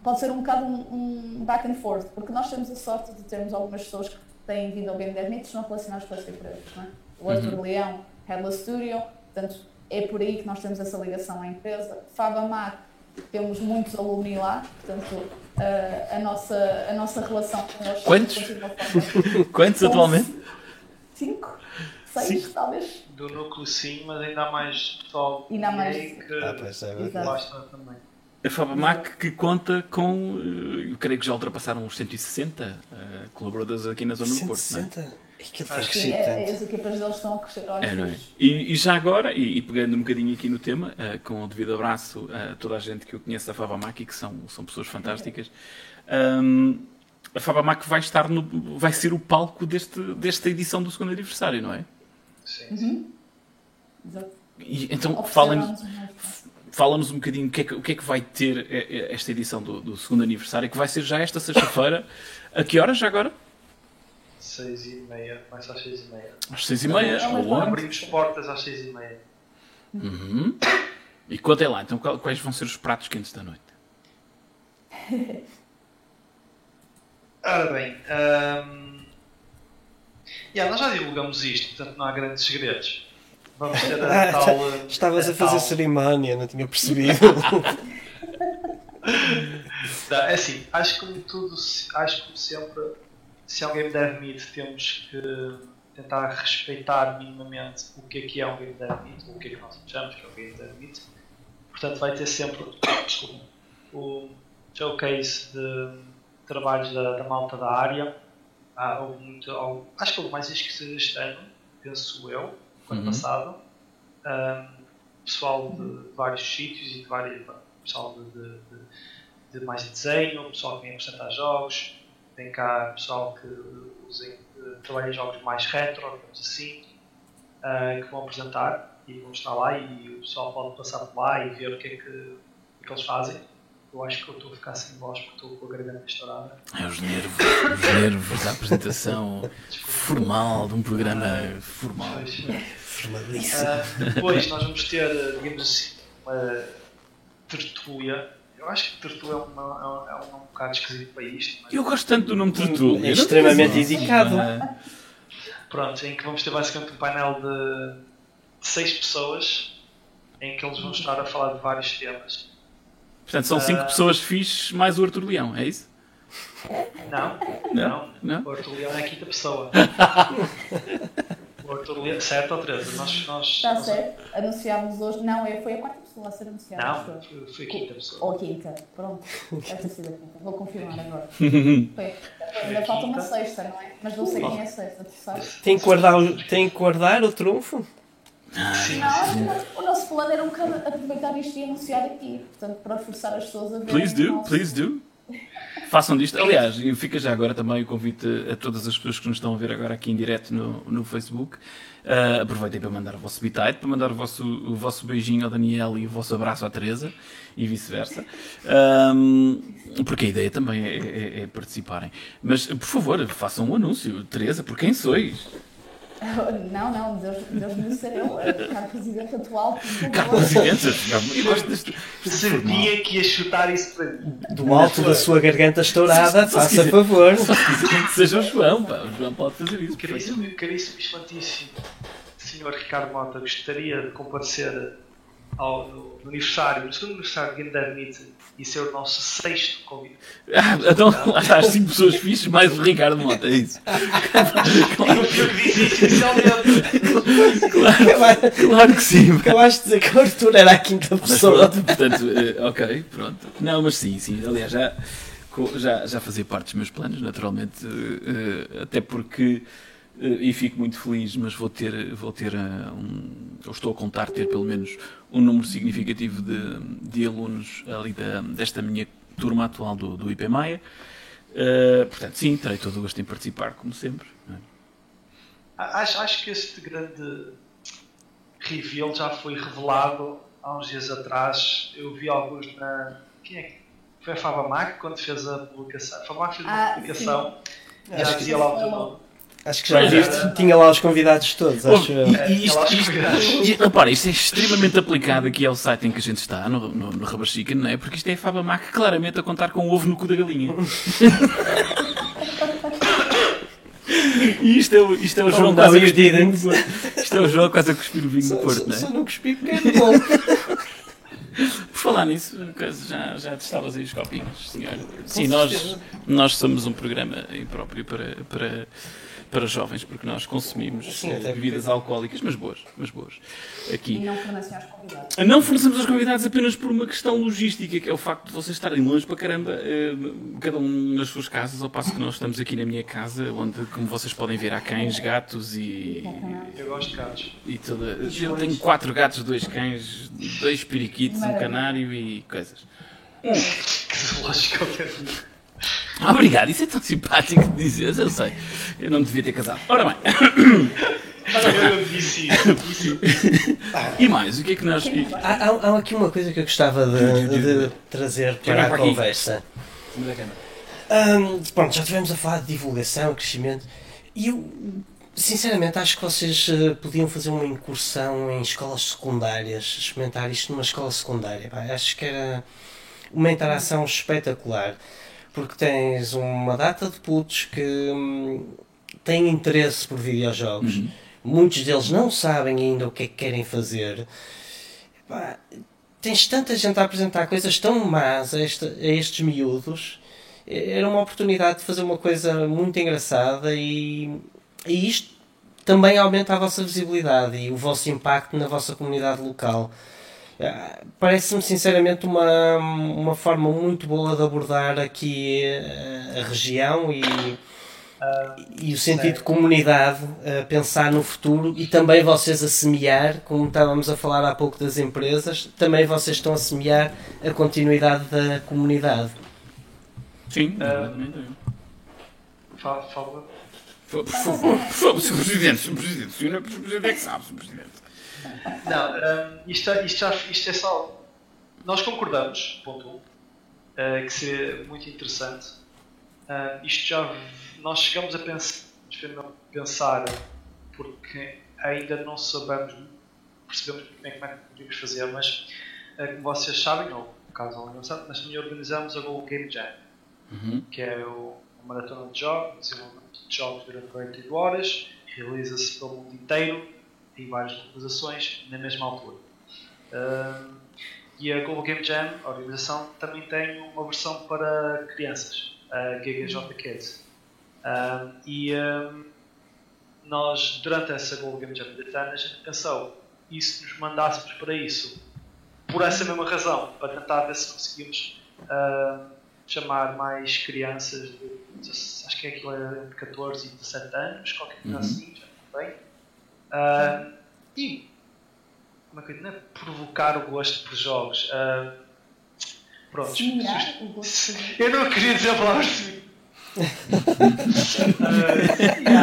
pode ser um bocado um, um, back and forth, porque nós temos a sorte de termos algumas pessoas que têm vindo ao Game Dev Meet não relacionadas com as empresas. Não é? O Arthur uhum. Leão, Headless Studio, portanto, é por aí que nós temos essa ligação à empresa. Fabamac, temos muitos alumni lá, portanto, uh, a, nossa, a nossa relação com eles... Quantos? Quantos atualmente? Cinco? Seis, Sim. talvez? do núcleo sim, mas ainda há mais pessoal ainda há mais... que ah, é gosta também. A Fabamac que conta com, eh, eu creio que já ultrapassaram os 160 uh, colaboradores aqui na zona 160? do Porto. 160? É? Acho que sim, é, é, as equipas deles estão a crescer. É, não é? e, e, já agora, e, e, pegando um bocadinho aqui no tema, uh, com o devido abraço a toda a gente que eu conheço da Fabamac e que são, são pessoas fantásticas, um, a Fabamac vai estar no, vai ser o palco deste, desta edição do segundo aniversário, não é? Sim. Uhum. E, então, fala-nos fala um bocadinho o que, é que, o que é que vai ter esta edição do, do segundo aniversário, que vai ser já esta sexta-feira. A que horas já agora? Seis e meia, começa às seis e meia. Às seis e meia, é. Abrimos portas às seis e meia. Uhum. E contem lá, então quais vão ser os pratos quentes da noite? Ora bem, um... yeah, nós já divulgamos isto, portanto não há grandes segredos. Vamos ter a tal. Estavas a, a fazer tal... cerimónia, não tinha percebido. é assim, acho que como tudo, acho que como sempre, se um game dev meet, temos que tentar respeitar minimamente o que é que é um game dev meet, ou o que é que nós achamos que é um game dev meet. Portanto, vai ter sempre o showcase de trabalhos da, da malta da área. Ah, houve muito, houve, acho que houve mais que este ano, penso eu, no ano Uhum. passado. Um, pessoal de vários sítios e de vários, pessoal de, de, de- de mais desenho, pessoal que vem apresentar jogos, tem cá pessoal que eh, trabalha em jogos mais retro, digamos assim, ah, que vão apresentar e vão estar lá e o pessoal pode passar por lá e ver o que é que, o que, é que eles fazem. Eu acho que eu estou a ficar sem voz porque estou com a garganta estourada. É os nervos, os nervos da apresentação formal, de um programa formal. Pois. Formalíssimo. Ah, depois nós vamos ter, digamos assim, uma tertúlia. Eu acho que tertúlia é, uma, é um- é um nome um bocado esquisito para isto. mas Eu gosto tanto do nome Tertúlia. É extremamente indicado. Pronto, em que vamos ter basicamente um painel de seis pessoas em que eles vão estar a falar de vários temas. Portanto, são cinco Ah. pessoas fixes mais o Arthur Leão, é isso? Não, Não? não, o Arthur Leão é a quinta pessoa. o Arthur Leão, certo ou Teresa? Nós, nós, Está nós- certo. Anunciámos hoje. Não, é- foi a quarta pessoa a ser anunciada. Não, foi, foi a quinta pessoa. Ou a quinta. Pronto. Deve ter sido a quinta. Vou confirmar agora. Foi. Ainda falta uma sexta, não é? Mas não sei quem é a sexta, tu sabes? Tem que guardar o, tem que guardar o trunfo? Que o nosso- plano era um bocado aproveitar isto e anunciar aqui. Portanto, para forçar as pessoas a verem Please do, nosso- please do. Façam disto. Aliás, e fica já agora também o convite a todas as pessoas que nos estão a ver agora aqui em direto no, no Facebook. Ah, aproveitem para mandar o vosso bitite, para mandar o vosso, o vosso beijinho ao Daniel e o vosso abraço à Teresa e vice-versa. Ahm, porque a ideia também é, é- é participarem. Mas, por favor, façam um anúncio. Teresa, por quem sois? Não, não, Deus, Deus me ser eu, a caro presidente atual. Cá, presidentes, eu gosto deste. Sabia que ia chutar isso para mim. Do alto da sua garganta estourada, faça favor. Só se quiserem que seja o João, pá. O João pode fazer isso. Caríssimo, caríssimo e excelentíssimo Sr. Ricardo Mota, gostaria de comparecer ao, no, no aniversário, no segundo aniversário de Game Meeting e ser o nosso sexto convite. Ah, então lá está as 5 pessoas fixes mais o Ricardo Mota, é isso. Eu que disse isso inicialmente. Claro, claro que sim. Acabaste de dizer que o Arthur era a quinta Mas pessoa. pronto, portanto, eh, ok, pronto. Não, mas sim, sim. Aliás, já, já, já fazia parte dos meus planos, naturalmente. eh, eh, até porque, e fico muito feliz, mas vou ter, vou ter eh, um. Eu estou a contar ter pelo menos um número significativo de, de alunos ali da, desta minha turma atual do, do IP Maia. Eh, portanto, sim, terei todo o gosto em participar, como sempre. é? Acho, acho que este grande reveal já foi revelado há uns dias atrás. Eu vi alguns na. Quem é que. Foi a Fava Mac quando fez a publicação. A Fava Mac fez uma Ah, publicação e Acho já que dizia lá o teu nome. Acho que já viste. é. Tinha lá os convidados todos, acho eu. E, É, e isto, isto, e, repara, isto é extremamente aplicado aqui ao site em que a gente está, no, no, no Rubber Chicken, não é? Porque isto é a Faba Mac claramente a contar com o ovo no cu da galinha. e isto é, o- isto é o João Oh, quase a you cuspir o vinho didn't. do Porto. Isto é o João quase a cuspir o vinho do Porto, não é? Só não cuspi porque era bom. Por falar nisso, já, já testavas aí os copinhos, senhor. Sim, nós, nós somos um programa impróprio para, para, para jovens, porque nós consumimos Sim, eh, bebidas alcoólicas, mas boas, mas boas. Aqui. E não fornecem aos convidados. Não fornecemos aos convidados apenas por uma questão logística, que é o facto de vocês estarem longe para caramba, eh, cada um nas suas casas, ao passo que nós estamos aqui na minha casa, onde, como vocês podem ver, há cães, gatos e, Eu gosto de gatos. e toda. Eu tenho quatro gatos, dois cães, dois periquitos, um canário e coisas. Que lógico. Ah, Obrigado, isso é tão simpático de dizer, eu sei. Eu não devia ter casado. Ora bem, Eu disse isso. disse isso. e mais, o que é que nós. Há, há- há aqui uma coisa que eu gostava de, de trazer para a conversa. Hum, pronto, já estivemos a falar de divulgação, crescimento, e eu, sinceramente, acho que vocês eh, podiam fazer uma incursão em escolas secundárias, experimentar isto numa escola secundária. pá. Acho que era uma interação espetacular, porque tens uma data de putos que hum, têm interesse por videojogos, muitos deles não sabem ainda o que é que querem fazer. Pá, tens tanta gente a apresentar coisas tão más a, esta- a estes miúdos era uma oportunidade de fazer uma coisa muito engraçada e, e isto também aumenta a vossa visibilidade e o vosso impacto na vossa comunidade local. Ah, parece-me sinceramente uma, uma forma muito boa de abordar aqui a, a região e, uh, e o sentido de comunidade, uh, pensar no futuro e também vocês a semear, como estávamos a falar há pouco das empresas, também vocês estão a semear a continuidade da comunidade. Sim, uh, fala, fala. Por favor, por favor, Sr. Presidente, Sr. Presidente, o Sr. Presidente é que sabe, Sr. Presidente. Não, um, isto, isto, já, isto é só. Nós concordamos, ponto 1, um, uh, que seria muito interessante. Uh, isto já. Nós chegamos a pensar, pensar, porque ainda não sabemos, percebemos bem como é que podíamos fazer, mas uh, como vocês sabem, ou caso não sabem, nós também organizamos a Google Game Jam, uhum. que é o, uma maratona de jogos, desenvolvimento de jogos durante 48 horas, realiza-se pelo mundo inteiro em várias localizações na mesma altura. Uh, e a Global Game Jam, a organização, também tem uma versão para crianças, a GigaJ Kids. Uh, e uh, nós, durante essa Global Game Jam de ano, a gente pensou, e se nos mandássemos para isso, por essa mesma razão, para tentar ver se conseguimos chamar mais crianças, de, acho que é aquilo de 14 e 17 anos, qualquer coisa uhum. assim, já bem Uh, e como é que eu não é provocar o gosto por jogos. Uh, pronto. eu não queria dizer a palavra uh,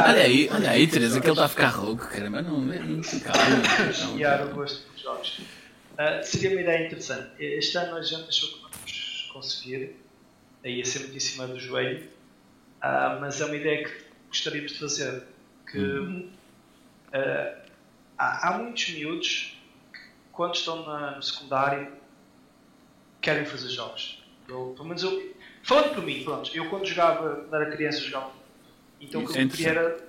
olha aí, olha aí, Teresa, que ele está a ficar rouco, caramba, não, não fica Guiar o gosto por jogos. Uh, seria uma ideia interessante. Este ano a gente achou que vamos conseguir, aí ia ser muito em cima do joelho, uh, mas é uma ideia que gostaríamos de fazer. Que uhum. Uh, há, há, muitos miúdos que, quando estão na, no secundário, querem fazer jogos. Eu, pelo menos eu. Falando por mim, pronto, eu quando jogava, quando era criança, jogava. Então o que eu é queria era.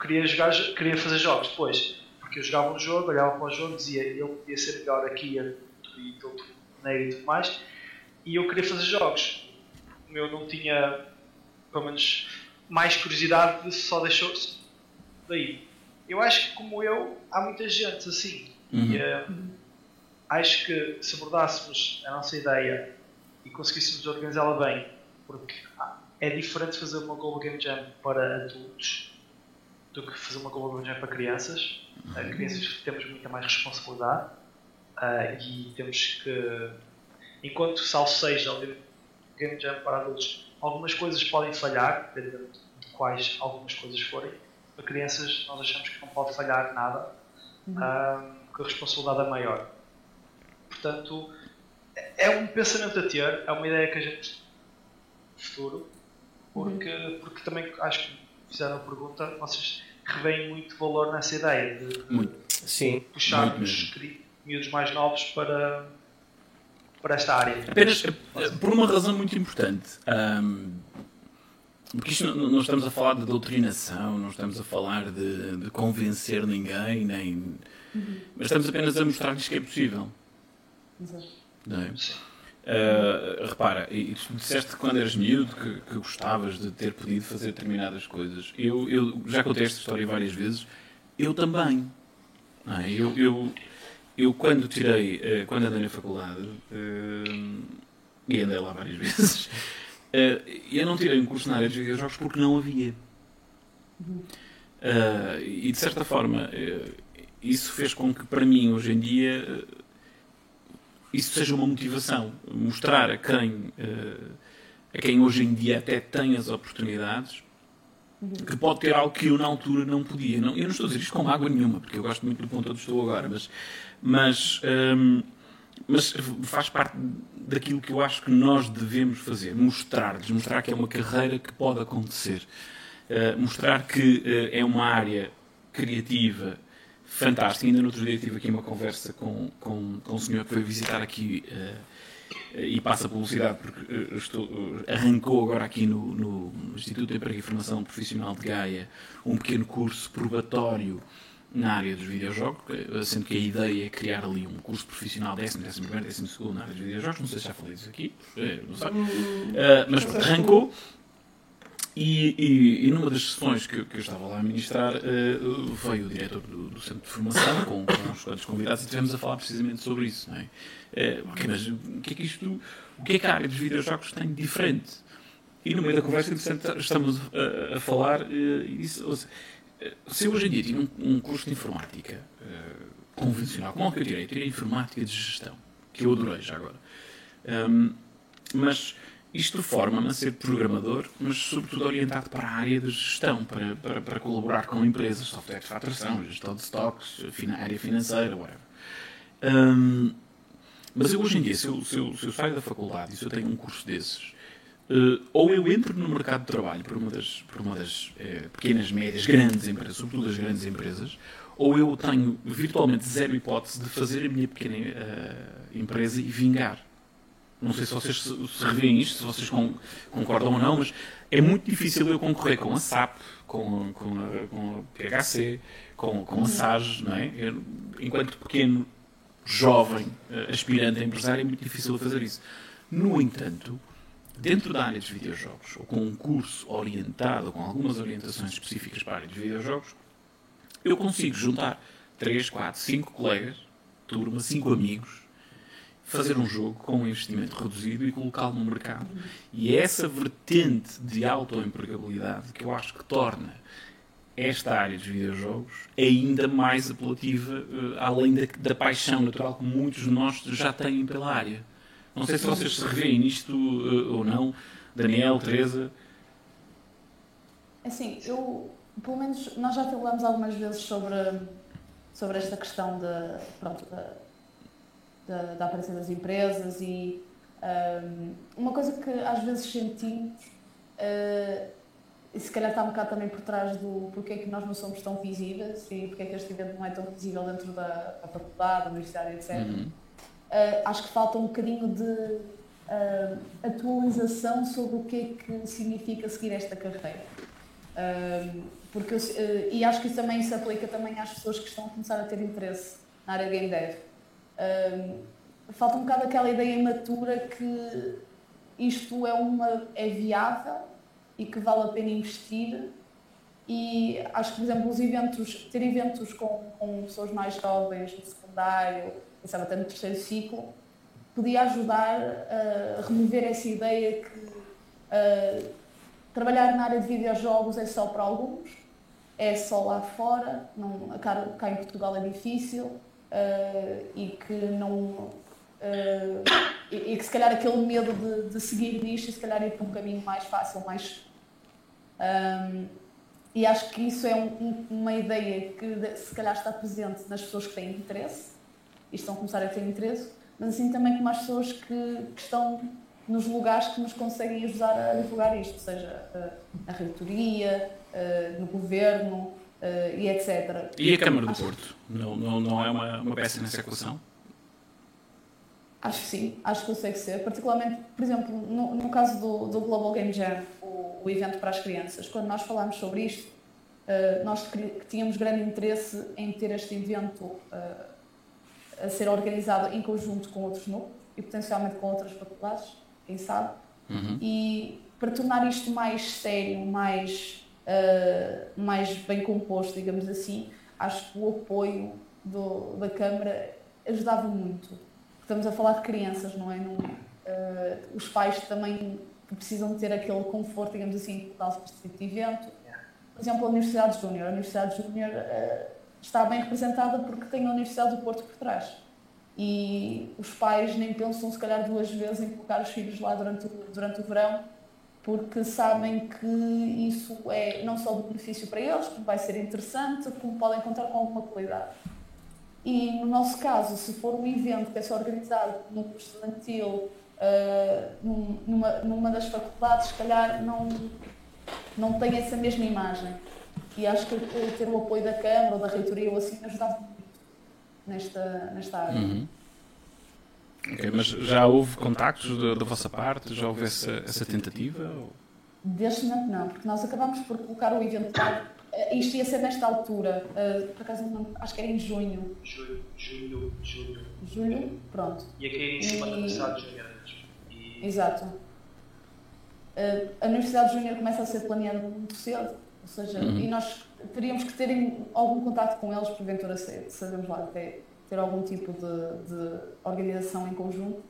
Queria, jogar, queria fazer jogos depois. Porque eu jogava um jogo, olhava para o jogo, dizia eu podia ser melhor aqui e tudo e tudo mais. E eu queria fazer jogos. O meu não tinha, pelo menos, mais curiosidade, só deixou daí eu acho que, como eu, há muita gente assim. Uhum. E uh, acho que se abordássemos a nossa ideia e conseguíssemos organizá-la bem, porque ah, é diferente fazer uma Global Game Jam para adultos do que fazer uma Global Game Jam para crianças. Uh, crianças temos muita mais responsabilidade uh, e temos que, enquanto salvo seja o Game Jam para adultos, algumas coisas podem falhar, dependendo de quais algumas coisas forem para crianças nós achamos que não pode falhar nada, uhum. um, que a responsabilidade é maior. Portanto, é um pensamento a ter, é uma ideia que a gente futuro, porque, uhum. porque também acho que fizeram a pergunta, vocês revêem muito valor nessa ideia de, muito. Sim, puxarmos miúdos mais novos para, para esta área. Apenas eh, por uma razão muito importante. Um, porque isto não, não, estamos a falar de doutrinação, não estamos a falar de, de convencer ninguém, nem. Uhum. Mas estamos apenas a mostrar-lhes que é possível. Exato. Não é? Uh, repara, e tu disseste quando eras miúdo que, que, gostavas de ter podido fazer determinadas coisas. Eu, eu já contei esta história várias vezes. Eu também. É? eu, eu, eu, quando tirei, uh, quando andei na faculdade, uh, e andei lá várias vezes, eu não tirei um curso na área de videojogos porque não havia. Uh, e de certa forma, uh, isso fez com que para mim, hoje em dia, isso seja uma motivação. Mostrar a quem, a quem hoje em dia até tem as oportunidades que pode ter algo que eu na altura não podia. Não, eu não estou a dizer isto com água nenhuma, porque eu gosto muito do ponto onde estou agora, mas. mas um, mas faz parte daquilo que eu acho que nós devemos fazer, mostrar-lhes, mostrar que é uma carreira que pode acontecer, uh, mostrar que uh, é uma área criativa fantástica. Ainda no outro dia tive aqui uma conversa com, com, com um senhor que foi visitar aqui uh, e passa publicidade porque estou, arrancou agora aqui no, no Instituto de Emprego e Formação Profissional de Gaia um pequeno curso probatório na área dos videojogos, sendo que a ideia é criar ali um curso profissional décimo, décimo primeiro, décimo segundo na área dos videojogos, não sei se já falei disso aqui, não sei, uh, mas arrancou e, e, e, numa das sessões que, que, eu estava lá a ministrar, uh, veio o diretor do, do, centro de formação com, com uns quantos convidados e estivemos a falar precisamente sobre isso. Não é? Uh, okay, mas o que é que isto, o que é que a área dos videojogos tem de diferente? E no meio da conversa, estamos a, a falar uh, e disse, se hoje em dia tinha um, um curso de informática convencional, como é que eu tirei? Eu tirei informática de gestão, que eu adorei já agora. Um, mas isto forma-me a ser programador, mas sobretudo orientado para a área de gestão, para, para, para colaborar com empresas, software de faturação, gestão de stocks, área financeira, whatever. Um, mas eu hoje em dia, se eu, se, eu, se eu, saio da faculdade e se eu tenho um curso desses, uh, ou eu entro no mercado de trabalho por uma das, por uma das uh, pequenas, médias, grandes empresas, sobretudo as grandes empresas, ou eu tenho virtualmente zero hipótese de fazer a minha pequena uh, empresa e vingar. Não sei se vocês se, se revêem isto, se vocês concordam ou não, mas é muito difícil eu concorrer com a SAP, com, com, a, com a PHC, com, com a SAGE, não é? Eu, enquanto pequeno, jovem, aspirante a empresário, é muito difícil fazer isso. No entanto, dentro da área dos videojogos, ou com um curso orientado, com algumas orientações específicas para a área dos videojogos, eu consigo juntar 3, 4, 5 colegas, turma, 5 amigos, fazer um jogo com um investimento reduzido e colocá-lo no mercado. E é essa vertente de autoempregabilidade que eu acho que torna esta área dos videojogos ainda mais apelativa, uh, além da, da, paixão natural que muitos de nós já têm pela área. Não sei se vocês se revêem nisto uh, ou não. Daniel, Teresa. Assim, eu, pelo menos, nós já falamos algumas vezes sobre, sobre esta questão de, pronto, da, da aparência das empresas e um, uma coisa que às vezes sentimos uh, e se calhar está um bocado também por trás do porquê é que nós não somos tão visíveis e porque é que este evento não é tão visível dentro da, da faculdade, da universidade, etc. Uhum. Uh, acho que falta um bocadinho de uh, atualização sobre o que é que significa seguir esta carreira. Uh, porque eu, e acho que isso também se aplica também às pessoas que estão a começar a ter interesse na área game dev falta um bocado aquela ideia imatura que isto é, uma, é viável e que vale a pena investir. E acho que, por exemplo, os eventos, ter eventos com, com pessoas mais jovens, no secundário, sabe, até no terceiro ciclo, podia ajudar a remover essa ideia que uh, trabalhar na área de videojogos é só para alguns, é só lá fora, não, cá, cá em Portugal é difícil, uh, e que não. Uh, e, e, que se calhar aquele medo de, de seguir nisto e se calhar ir para um caminho mais fácil, mais. Um, e acho que isso é um, uma ideia que se calhar está presente nas pessoas que têm interesse e estão a começar a ter interesse, mas assim também como as pessoas que, que estão nos lugares que nos conseguem ajudar a divulgar isto, seja uh, na reitoria, uh, no governo, uh, e etc. E a Câmara do Porto? Não, não, não é uma, uma peça nessa equação? Acho que sim, acho que consegue ser. Particularmente, por exemplo, no, no caso do, do Global Game Jam, o, o, evento para as crianças, quando nós falámos sobre isto, uh, nós tínhamos grande interesse em ter este evento uh, a ser organizado em conjunto com outros núcleos e potencialmente com outras faculdades, quem sabe. Uhum. E para tornar isto mais sério, mais uh, mais bem composto, digamos assim, acho que o apoio do, da Câmara ajudava muito. Estamos a falar de crianças, não é? Não, uh, os pais também precisam ter aquele conforto, digamos assim, de este tipo de evento. Por exemplo, a Universidade Júnior. A Universidade Júnior uh, está bem representada porque tem a Universidade do Porto por trás. E os pais nem pensam, se calhar, duas vezes em colocar os filhos lá durante o, durante o verão porque sabem que isso é não só de benefício para eles, como vai ser interessante, como podem contar com alguma qualidade. E no nosso caso, se for um evento que é só organizado num curso estudantil, uh, numa, numa das faculdades, se calhar não, não tem essa mesma imagem. E acho que ter o apoio da Câmara ou da Reitoria ou assim ajudava muito nesta, nesta área. Uhum. Okay, mas já houve contactos da, da vossa parte? Já houve essa, essa tentativa? Deste momento não, porque nós acabamos por colocar o evento uh, Uh, isto ia ser nesta altura, uh, por acaso não, acho que era em junho. Julho, julho, julho. Julho, pronto. Ia cair em cima E- da Universidade de Júnior. E Exato. Uh, a Universidade Júnior começa a ser planeada muito cedo, ou seja, Uhum. e nós teríamos que ter algum contato com eles, porventura se- sabemos lá ter, ter algum tipo de, de organização em conjunto.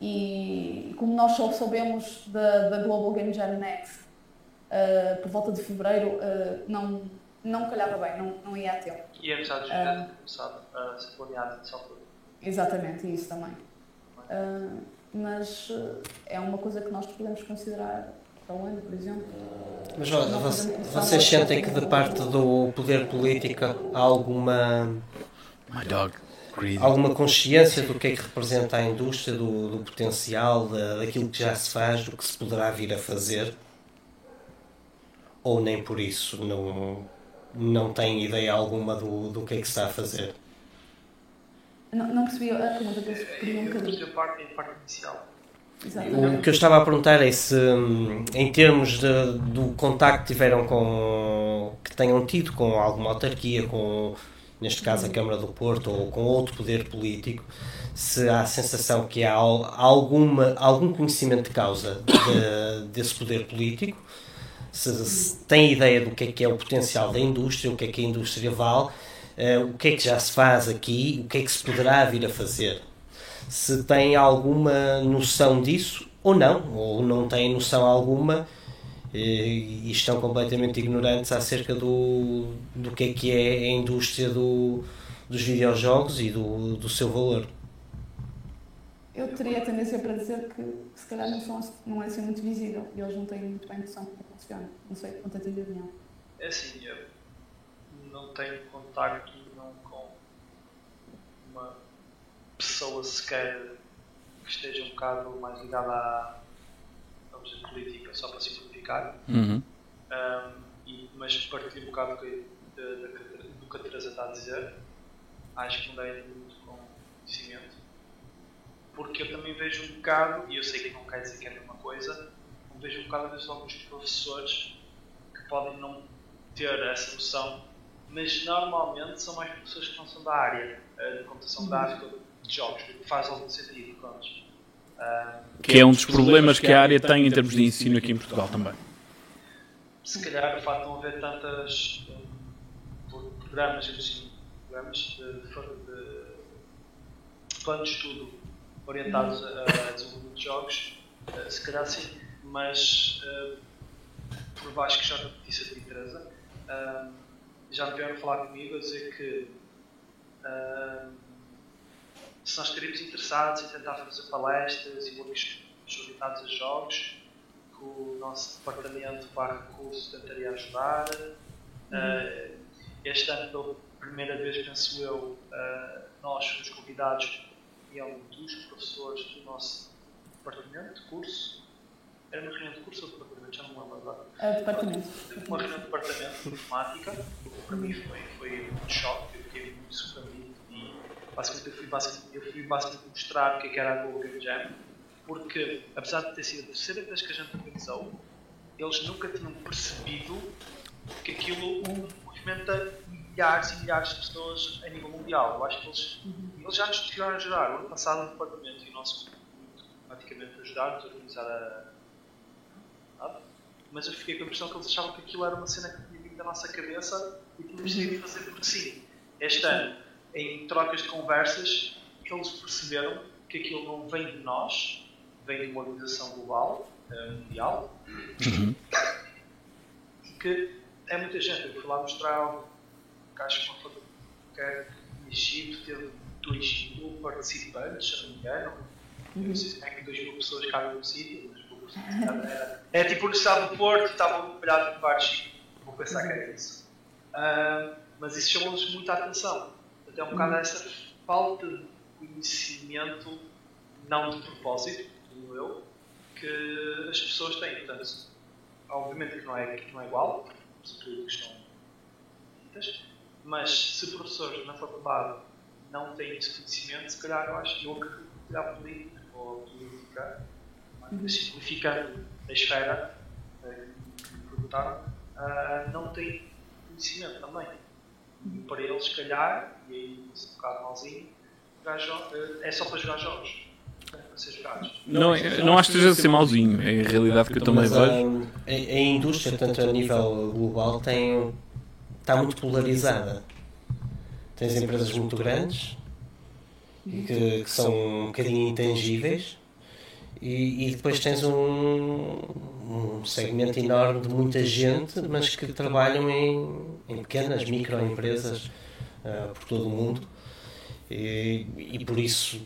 E como nós só soubemos da, da Global Game Jam Next uh, por volta de fevereiro, uh, não, não calhava bem, não, não ia a tempo. e a Universidade de Ah. Júnior tinha começado a ser planeada nessa altura. Exatamente, isso também. Uh, mas uh, é uma coisa que nós podemos considerar para o ano, por exemplo. Mas questão vocês sentem que de parte do poder político há alguma, My dog. Greedy. alguma consciência do que é que representa a indústria, do, do potencial, da, daquilo que já se faz, do que se poderá vir a fazer? Ou nem por isso não, não têm ideia alguma do, do que é que se está a fazer? Não, não percebi a pergunta que eu perdi um Eu bocadinho. a parte, a O que eu estava a perguntar é se, hum, em termos de- do contacto que tiveram com. que tenham tido com alguma autarquia, com, neste caso, a Câmara do Porto ou com outro poder político, se há a sensação que há al- alguma, algum conhecimento de causa de- desse poder político, se, se tem ideia do que é que é o potencial da indústria, o que é que a indústria vale, eh, o que é que já se faz aqui, o que é que se poderá vir a fazer se têm alguma noção disso ou não, ou não têm noção alguma eh, e estão completamente ignorantes acerca do, do que é que é a indústria do, dos videojogos e do, do seu valor. Eu teria a tendência para dizer que se calhar não, são, não é assim muito visível e eles não têm muito bem noção de como funciona. Não sei quanto a ti, opinião. É assim, eu não tenho contacto não com uma pessoa sequer que esteja um bocado mais ligada à vamos dizer, política, só para simplificar. Uhum. Um, e, mas partilho um bocado do que, a Teresa está a dizer. Acho que não deve muito com conhecimento. Porque eu também vejo um bocado, e eu sei que não quer dizer que é a mesma coisa, vejo um bocado vezes alguns professores que podem não ter essa noção, mas normalmente são mais pessoas que não são da área eh, de computação gráfica de jogos, faz algum sentido. Um, Que é um dos problemas que a área tem em termos de ensino aqui em Portugal também. se calhar o facto de não haver tantas pro- programas, digo, programas de, de, de planos de estudo orientados a, a desenvolvimento de jogos, eh, se calhar sim, mas eh, por baixo que já te disse a ti, Teresa, hum, já me vieram falar comigo a dizer que se nós estaríamos interessados em tentar fazer palestras e workshops orientados a jogos, que o nosso departamento para recursos tentaria ajudar. Uh, este ano, pela primeira vez, penso eu, uh, nós fomos convidados e é um dos professores do nosso departamento de curso. Era uma reunião de curso ou de departamento? Já não me lembro agora. A departamento. Uma reunião de departamento de informática, para mim foi, foi um choque, eu fiquei muito surpreendido basicamente eu fui basicamente, eu fui basicamente mostrar o que é que era a Google Game Jam, porque apesar de ter sido a terceira vez que a gente organizou, eles nunca tinham percebido que aquilo movimenta milhares e milhares de pessoas a nível mundial. Eu acho que eles, eles já nos tiveram a ajudar. O ano passado, o departamento e o nosso praticamente ajudaram-nos a organizar a. nada. Mas eu fiquei com a impressão que eles achavam que aquilo era uma cena que tinha vindo da nossa cabeça e tínhamos de fazer porque sim. Este ano, em trocas de conversas, eles perceberam que aquilo não vem de nós, vem de uma organização global, eh, mundial, e que é muita gente. Eu fui lá mostrar um acho que uma foto que é no Egito teve 2 mil participantes, se não me engano. Eu não sei se é que 2 mil pessoas cabem no sítio, mas vou era, é tipo o Estado do Porto e estavam espalhados em vários sítios. Vou pensar que era isso. Ah, mas isso chamou-nos muita atenção. Até um bocado essa falta de conhecimento, não de propósito, como eu, que as pessoas têm. Portanto, obviamente que não é, que não é igual, políticos estão ditas, mas se professores na faculdade não têm esse conhecimento, se calhar eu acho que eu que a política ou política, mas simplificando a esfera eh, que me perguntaram, ah, não tem conhecimento também. E para eles, se calhar, e aí isso é um bocado malzinho, é só para jogar jogos. Para ser jogados. Não, não, não acho que esteja a ser mauzinho, é a realidade que eu também vejo. A, a indústria, tanto a nível global, tem, está muito polarizada. Tens empresas muito grandes que, que são um bocadinho intangíveis e, e depois tens um, um, segmento enorme de muita gente, mas que trabalham em, em pequenas microempresas uh, por todo o mundo. E, e por isso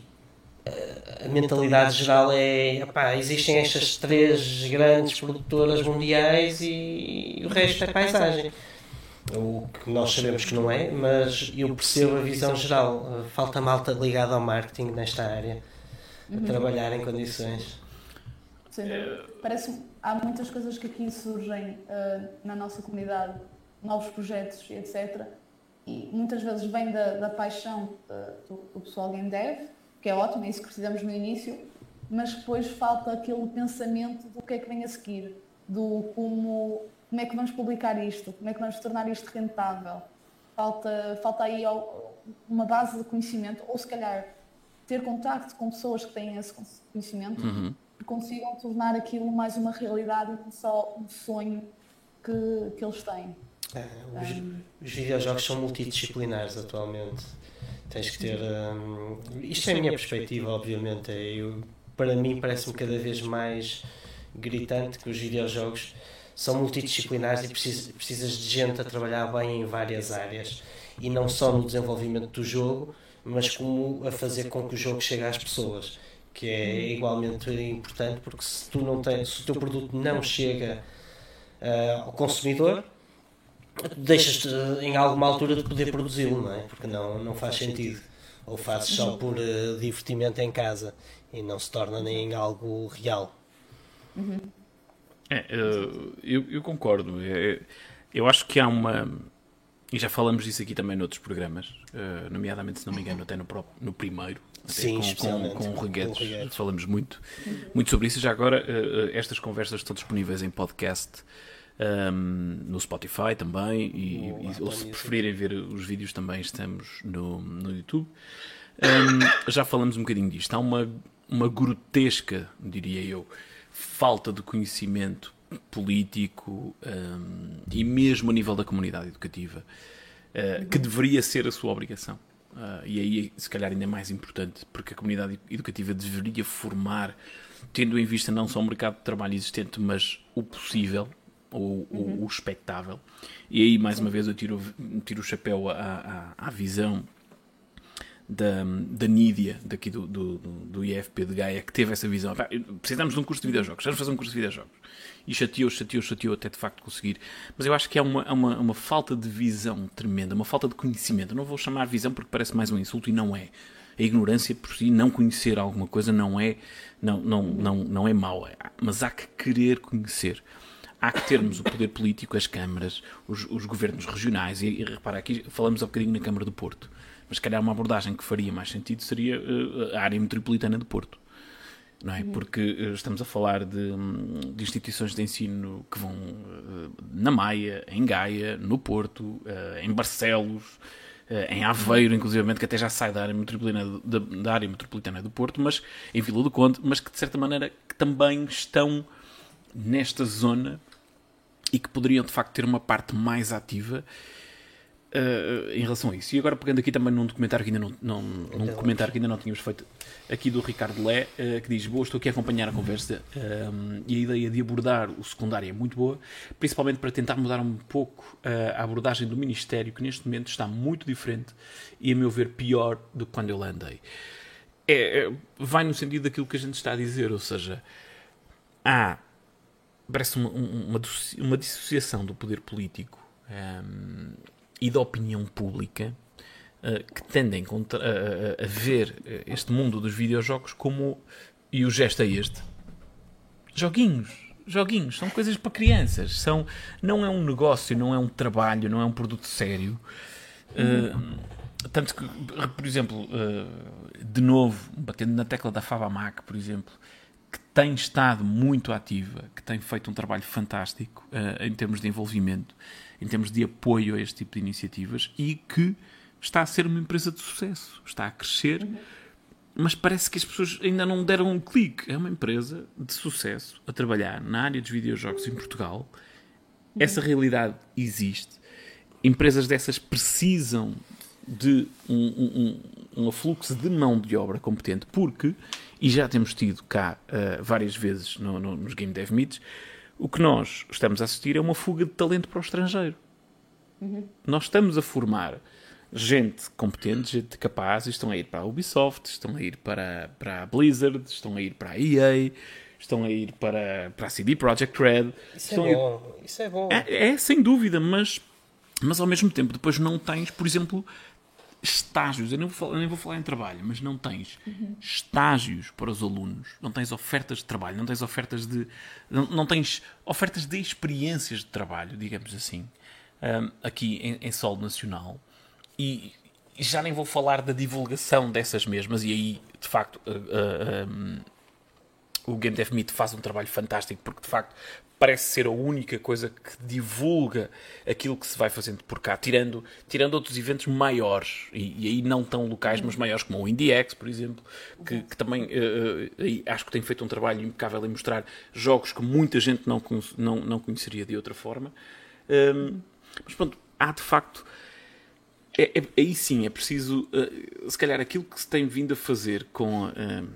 a mentalidade geral é epá, existem estas três grandes produtoras mundiais e, e o resto é paisagem. O que nós sabemos que não é, mas eu percebo a visão geral. Falta malta ligada ao marketing nesta área a trabalhar em condições. Sim, parece há muitas coisas que aqui surgem uh, na nossa comunidade, novos projetos, etc. E muitas vezes vem da, da paixão uh, do, do, pessoal game dev, que é ótimo, é isso que precisamos no início, mas depois falta aquele pensamento do que é que vem a seguir, do como, como é que vamos publicar isto, como é que vamos tornar isto rentável. Falta, falta aí uma base de conhecimento, ou se calhar ter contacto com pessoas que têm esse conhecimento uhum. e consigam tornar aquilo mais uma realidade e não só um sonho que, que eles têm. É, os, um, os videojogos são multidisciplinares atualmente. Tens que ter. Um, isto é a minha perspectiva, obviamente. É, eu, para mim, parece-me cada vez mais gritante que os videojogos são multidisciplinares e precisas, precisas de gente a trabalhar bem em várias áreas e não só no desenvolvimento do jogo, mas como a fazer com que o jogo chegue às pessoas, que é igualmente importante, porque se tu não tens, se o teu produto não chega uh, ao consumidor, deixas em alguma altura de poder produzi-lo, não é? Porque não, não faz sentido. Ou fazes só por uh, divertimento em casa e não se torna nem algo real. É, eu, eu concordo. É, eu acho que há uma e já falamos disso aqui também noutros programas, uh, nomeadamente, se não me engano, até no, próprio, no primeiro. Sim, com, com, com o Rui Guedes, falamos muito, muito sobre isso. Já agora, uh, estas conversas estão disponíveis em podcast um, ehm, no Spotify também. E, e ou se preferirem ver os vídeos, também estamos no, no YouTube. Um, ehm, já falamos um bocadinho disto. Há uma, uma grotesca, diria eu, falta de conhecimento político um, e mesmo a nível da comunidade educativa, uh, que deveria ser a sua obrigação. Uh, e aí, se calhar, ainda é mais importante, porque a comunidade educativa deveria formar, tendo em vista não só o mercado de trabalho existente, mas o possível, o, uhum. o, o expectável. E aí, mais uma vez, eu tiro, tiro o chapéu à, à, à visão da, da Nídia, daqui do, do, do, IFP de Gaia, que teve essa visão. Precisamos de um curso de videojogos, vamos fazer um curso de videojogos. E chateou, chateou, chateou até de facto conseguir. Mas eu acho que é uma, uma, uma falta de visão tremenda, uma falta de conhecimento. Não vou chamar visão porque parece mais um insulto e não é. A ignorância por si, não conhecer alguma coisa não é, não, não, não, não é mau, mas há que querer conhecer há que termos o poder político, as câmaras, os, os governos regionais, e, e repara, aqui falamos há um bocadinho na Câmara do Porto. Mas se calhar uma abordagem que faria mais sentido seria uh, a área metropolitana de Porto. Não é? Uhum. Porque uh, estamos a falar de, hum, de, instituições de ensino que vão uh, na Maia, em Gaia, no Porto, em Barcelos, em Aveiro, inclusive, que até já sai da área metropolitana, da, da, área metropolitana do Porto, mas em Vila do Conde, mas que de certa maneira que também estão nesta zona e que poderiam de facto ter uma parte mais ativa Uh, em relação a isso. E agora pegando aqui também num documentário que ainda não, não num comentário que ainda não tínhamos feito aqui do Ricardo Lé, uh, que diz, boa, estou aqui a acompanhar a conversa uh, e a ideia de abordar o secundário é muito boa, principalmente para tentar mudar um pouco a abordagem do Ministério, que neste momento está muito diferente e, a meu ver, pior do que quando eu lá andei. É, é, vai no sentido daquilo que a gente está a dizer, ou seja, há, parece uma, uma, uma dissociação do poder político um, e da opinião pública uh, que tendem a, a, ver este mundo dos videojogos como. E o gesto é este: joguinhos. Joguinhos são coisas para crianças. São, não é um negócio, não é um trabalho, não é um produto sério. Uh, tanto que, por exemplo, uh, de novo, batendo na tecla da Fabamac, por exemplo, que tem estado muito ativa, que tem feito um trabalho fantástico uh, em termos de envolvimento, em termos de apoio a este tipo de iniciativas e que está a ser uma empresa de sucesso, está a crescer, mas parece que as pessoas ainda não deram um clique. É uma empresa de sucesso a trabalhar na área dos videojogos em Portugal. Essa realidade existe. Empresas dessas precisam de um, um, um, afluxo de mão de obra competente, porque, e já temos tido cá uh, várias vezes no, no, nos Game Dev Meets, o que nós estamos a assistir é uma fuga de talento para o estrangeiro. Uhum. Nós estamos a formar gente competente, gente capaz, e estão a ir para a Ubisoft, estão a ir para, para a Blizzard, estão a ir para a EA, estão a ir para, para a CD Projekt Red. Isso é bom, ir... isso é bom. É, é, sem dúvida, mas, mas ao mesmo tempo depois não tens, por exemplo, estágios. Eu nem vou nem vou falar em trabalho, mas não tens uhum. estágios para os alunos, não tens ofertas de trabalho, não tens ofertas de. não, não tens ofertas de experiências de trabalho, digamos assim, um, aqui em, em solo nacional e já nem vou falar da divulgação dessas mesmas, e aí, de facto, uh, uh, um, o Game Dev Meet faz um trabalho fantástico, porque de facto parece ser a única coisa que divulga aquilo que se vai fazendo por cá, tirando, tirando outros eventos maiores, e, e aí não tão locais, mas maiores, como o IndieX, por exemplo, que, que também uh, acho que tem feito um trabalho impecável em mostrar jogos que muita gente não, não, não conheceria de outra forma. Um, mas pronto, há de facto é, é, aí sim é preciso, uh, se calhar, aquilo que se tem vindo a fazer com, uh,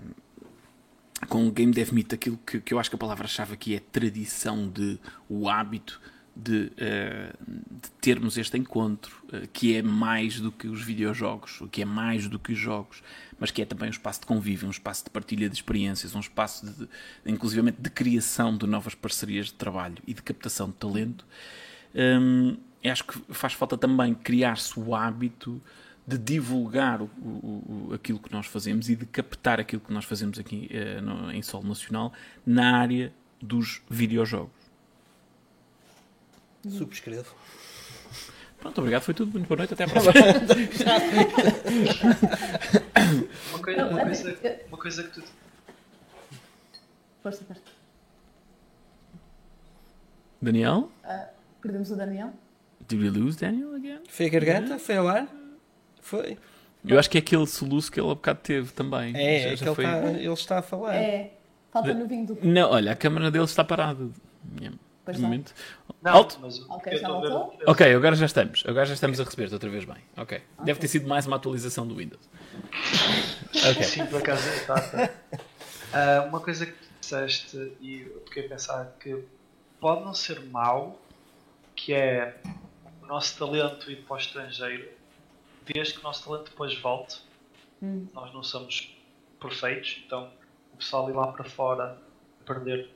com o Game Dev Meet, aquilo que, que eu acho que a palavra-chave aqui é tradição de o hábito de, uh, de termos este encontro, que é mais do que os videojogos, que é mais do que os jogos, mas que é também um espaço de convívio, um espaço de partilha de experiências, um espaço de inclusivamente de criação de novas parcerias de trabalho e de captação de talento. Um, acho que faz falta também criar-se o hábito de divulgar o, o, aquilo que nós fazemos e de captar aquilo que nós fazemos aqui uh, no, em solo nacional na área dos videojogos. Subscrevo. Pronto, obrigado, foi tudo. Muito boa noite, até à próxima. uma, coisa, uma, coisa, uma coisa que tu. Força, força. Daniel? Uh, perdemos o Daniel? Did we lose Daniel again? Foi a garganta? Yeah. Foi ao ar? Foi. Eu acho que é aquele soluço que ele há bocado teve também. É, já, é já que foi... ele, está, ele, está, a falar. É, falta no vinho do Não, olha, a câmera dele está parada. Pois momento. Não, Alto? Mas ok, já voltou? Ok, agora já estamos. Agora já estamos a receber-te outra vez bem. Ok. okay. Deve ter sido mais uma atualização do Windows. ok. Sim, por acaso está. Uh, uma coisa que disseste e eu fiquei a pensar que pode não ser mau, que é o nosso talento ir para o estrangeiro, desde que o nosso talento depois volte. Hum. Nós não somos perfeitos, então o pessoal ir lá para fora, aprender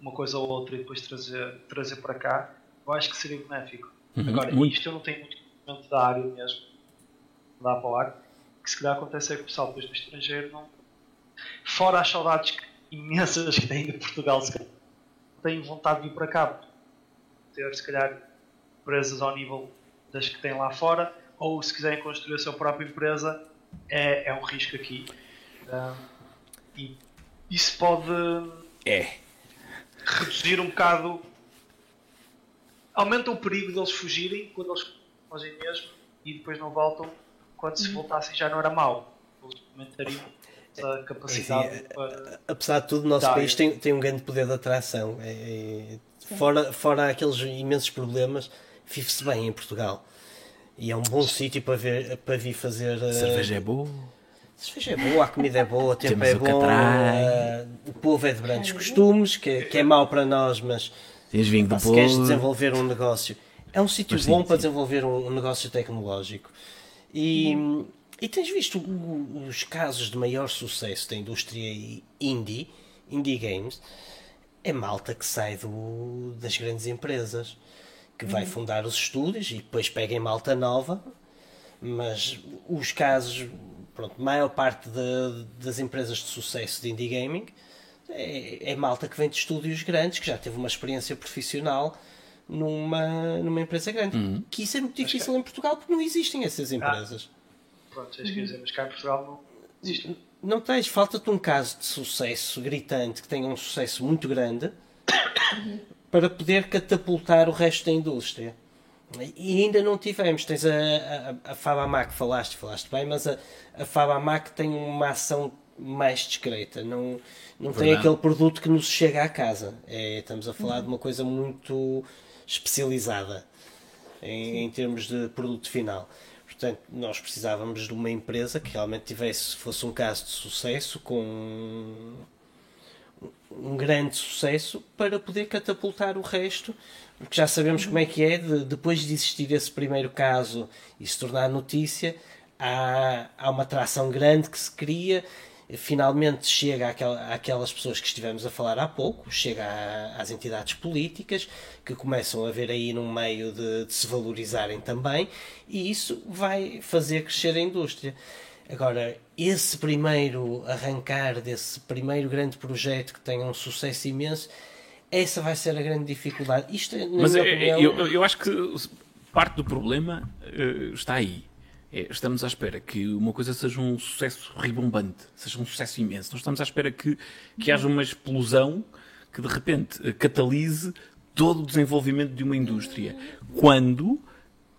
uma coisa ou outra e depois trazer, trazer para cá, eu acho que seria benéfico. Uhum. Agora, muito. isto eu não tenho muito conhecimento da área mesmo, dá para o ar, que se calhar acontece é que o pessoal depois do estrangeiro não. Fora as saudades imensas que têm de Portugal, se calhar, têm vontade de vir para cá. Ter, se calhar, empresas ao nível das que têm lá fora, ou se quiserem construir a sua própria empresa, é, é um risco aqui. Um, e isso pode é. reduzir um bocado. Aumenta o perigo deles fugirem quando eles fazem mesmo e depois não voltam. Quando se uhum. voltassem já não era mau. Eles aumentariam essa capacidade. É, para... Apesar de tudo, o nosso país tem, tem um grande poder de atração. É, é, fora, fora aqueles imensos problemas vive-se bem em Portugal. E é um bom sítio para, ver, para vir fazer. A cerveja é boa. A cerveja é boa, a comida é boa, o tempo Temos é bom. Uh, o povo é de grandes costumes, que, é, que é mau para nós, mas Tens vinho pá, se queres desenvolver um negócio. É um sítio bom sim, para sim. desenvolver um, um, negócio tecnológico. E, hum. e tens visto os casos de maior sucesso da indústria indie, indie games, é malta que sai do, das grandes empresas que vai uhum. fundar os estúdios e depois pega em malta nova, mas os casos, pronto, a maior parte de, das empresas de sucesso de indie gaming é, é, malta que vem de estúdios grandes, que já teve uma experiência profissional numa, numa empresa grande. Uhum. Que isso é muito difícil em Portugal porque não existem essas ah. empresas. Ah, pronto, isso que dizer, mas cá em Portugal não, Não tens, falta-te um caso de sucesso gritante, que tenha um sucesso muito grande, para poder catapultar o resto da indústria. E ainda não tivemos. Tens a, a, a Fabamac, falaste, falaste bem, mas a, a Fabamac tem uma ação mais discreta. Não, não tem aquele produto que nos chega à casa. É, estamos a falar uhum. de uma coisa muito especializada em, em termos de produto final. Portanto, nós precisávamos de uma empresa que realmente tivesse, fosse um caso de sucesso, com um grande sucesso, para poder catapultar o resto, porque já sabemos como é que é, de, depois de existir esse primeiro caso e se tornar notícia, há, há uma atração grande que se cria finalmente chega àquela, àquelas pessoas que estivemos a falar há pouco, chega às entidades políticas, que começam a ver aí num meio de, de, se valorizarem também, e isso vai fazer crescer a indústria. Agora, esse primeiro arrancar desse primeiro grande projeto que tenha um sucesso imenso, essa vai ser a grande dificuldade. Isto, Mas é, opinião... eu, eu acho que parte do problema uh, está aí é, estamos à espera que uma coisa seja um sucesso ribombante, seja um sucesso imenso. Nós estamos à espera que, que haja uma explosão que de repente catalise todo o desenvolvimento de uma indústria. Quando,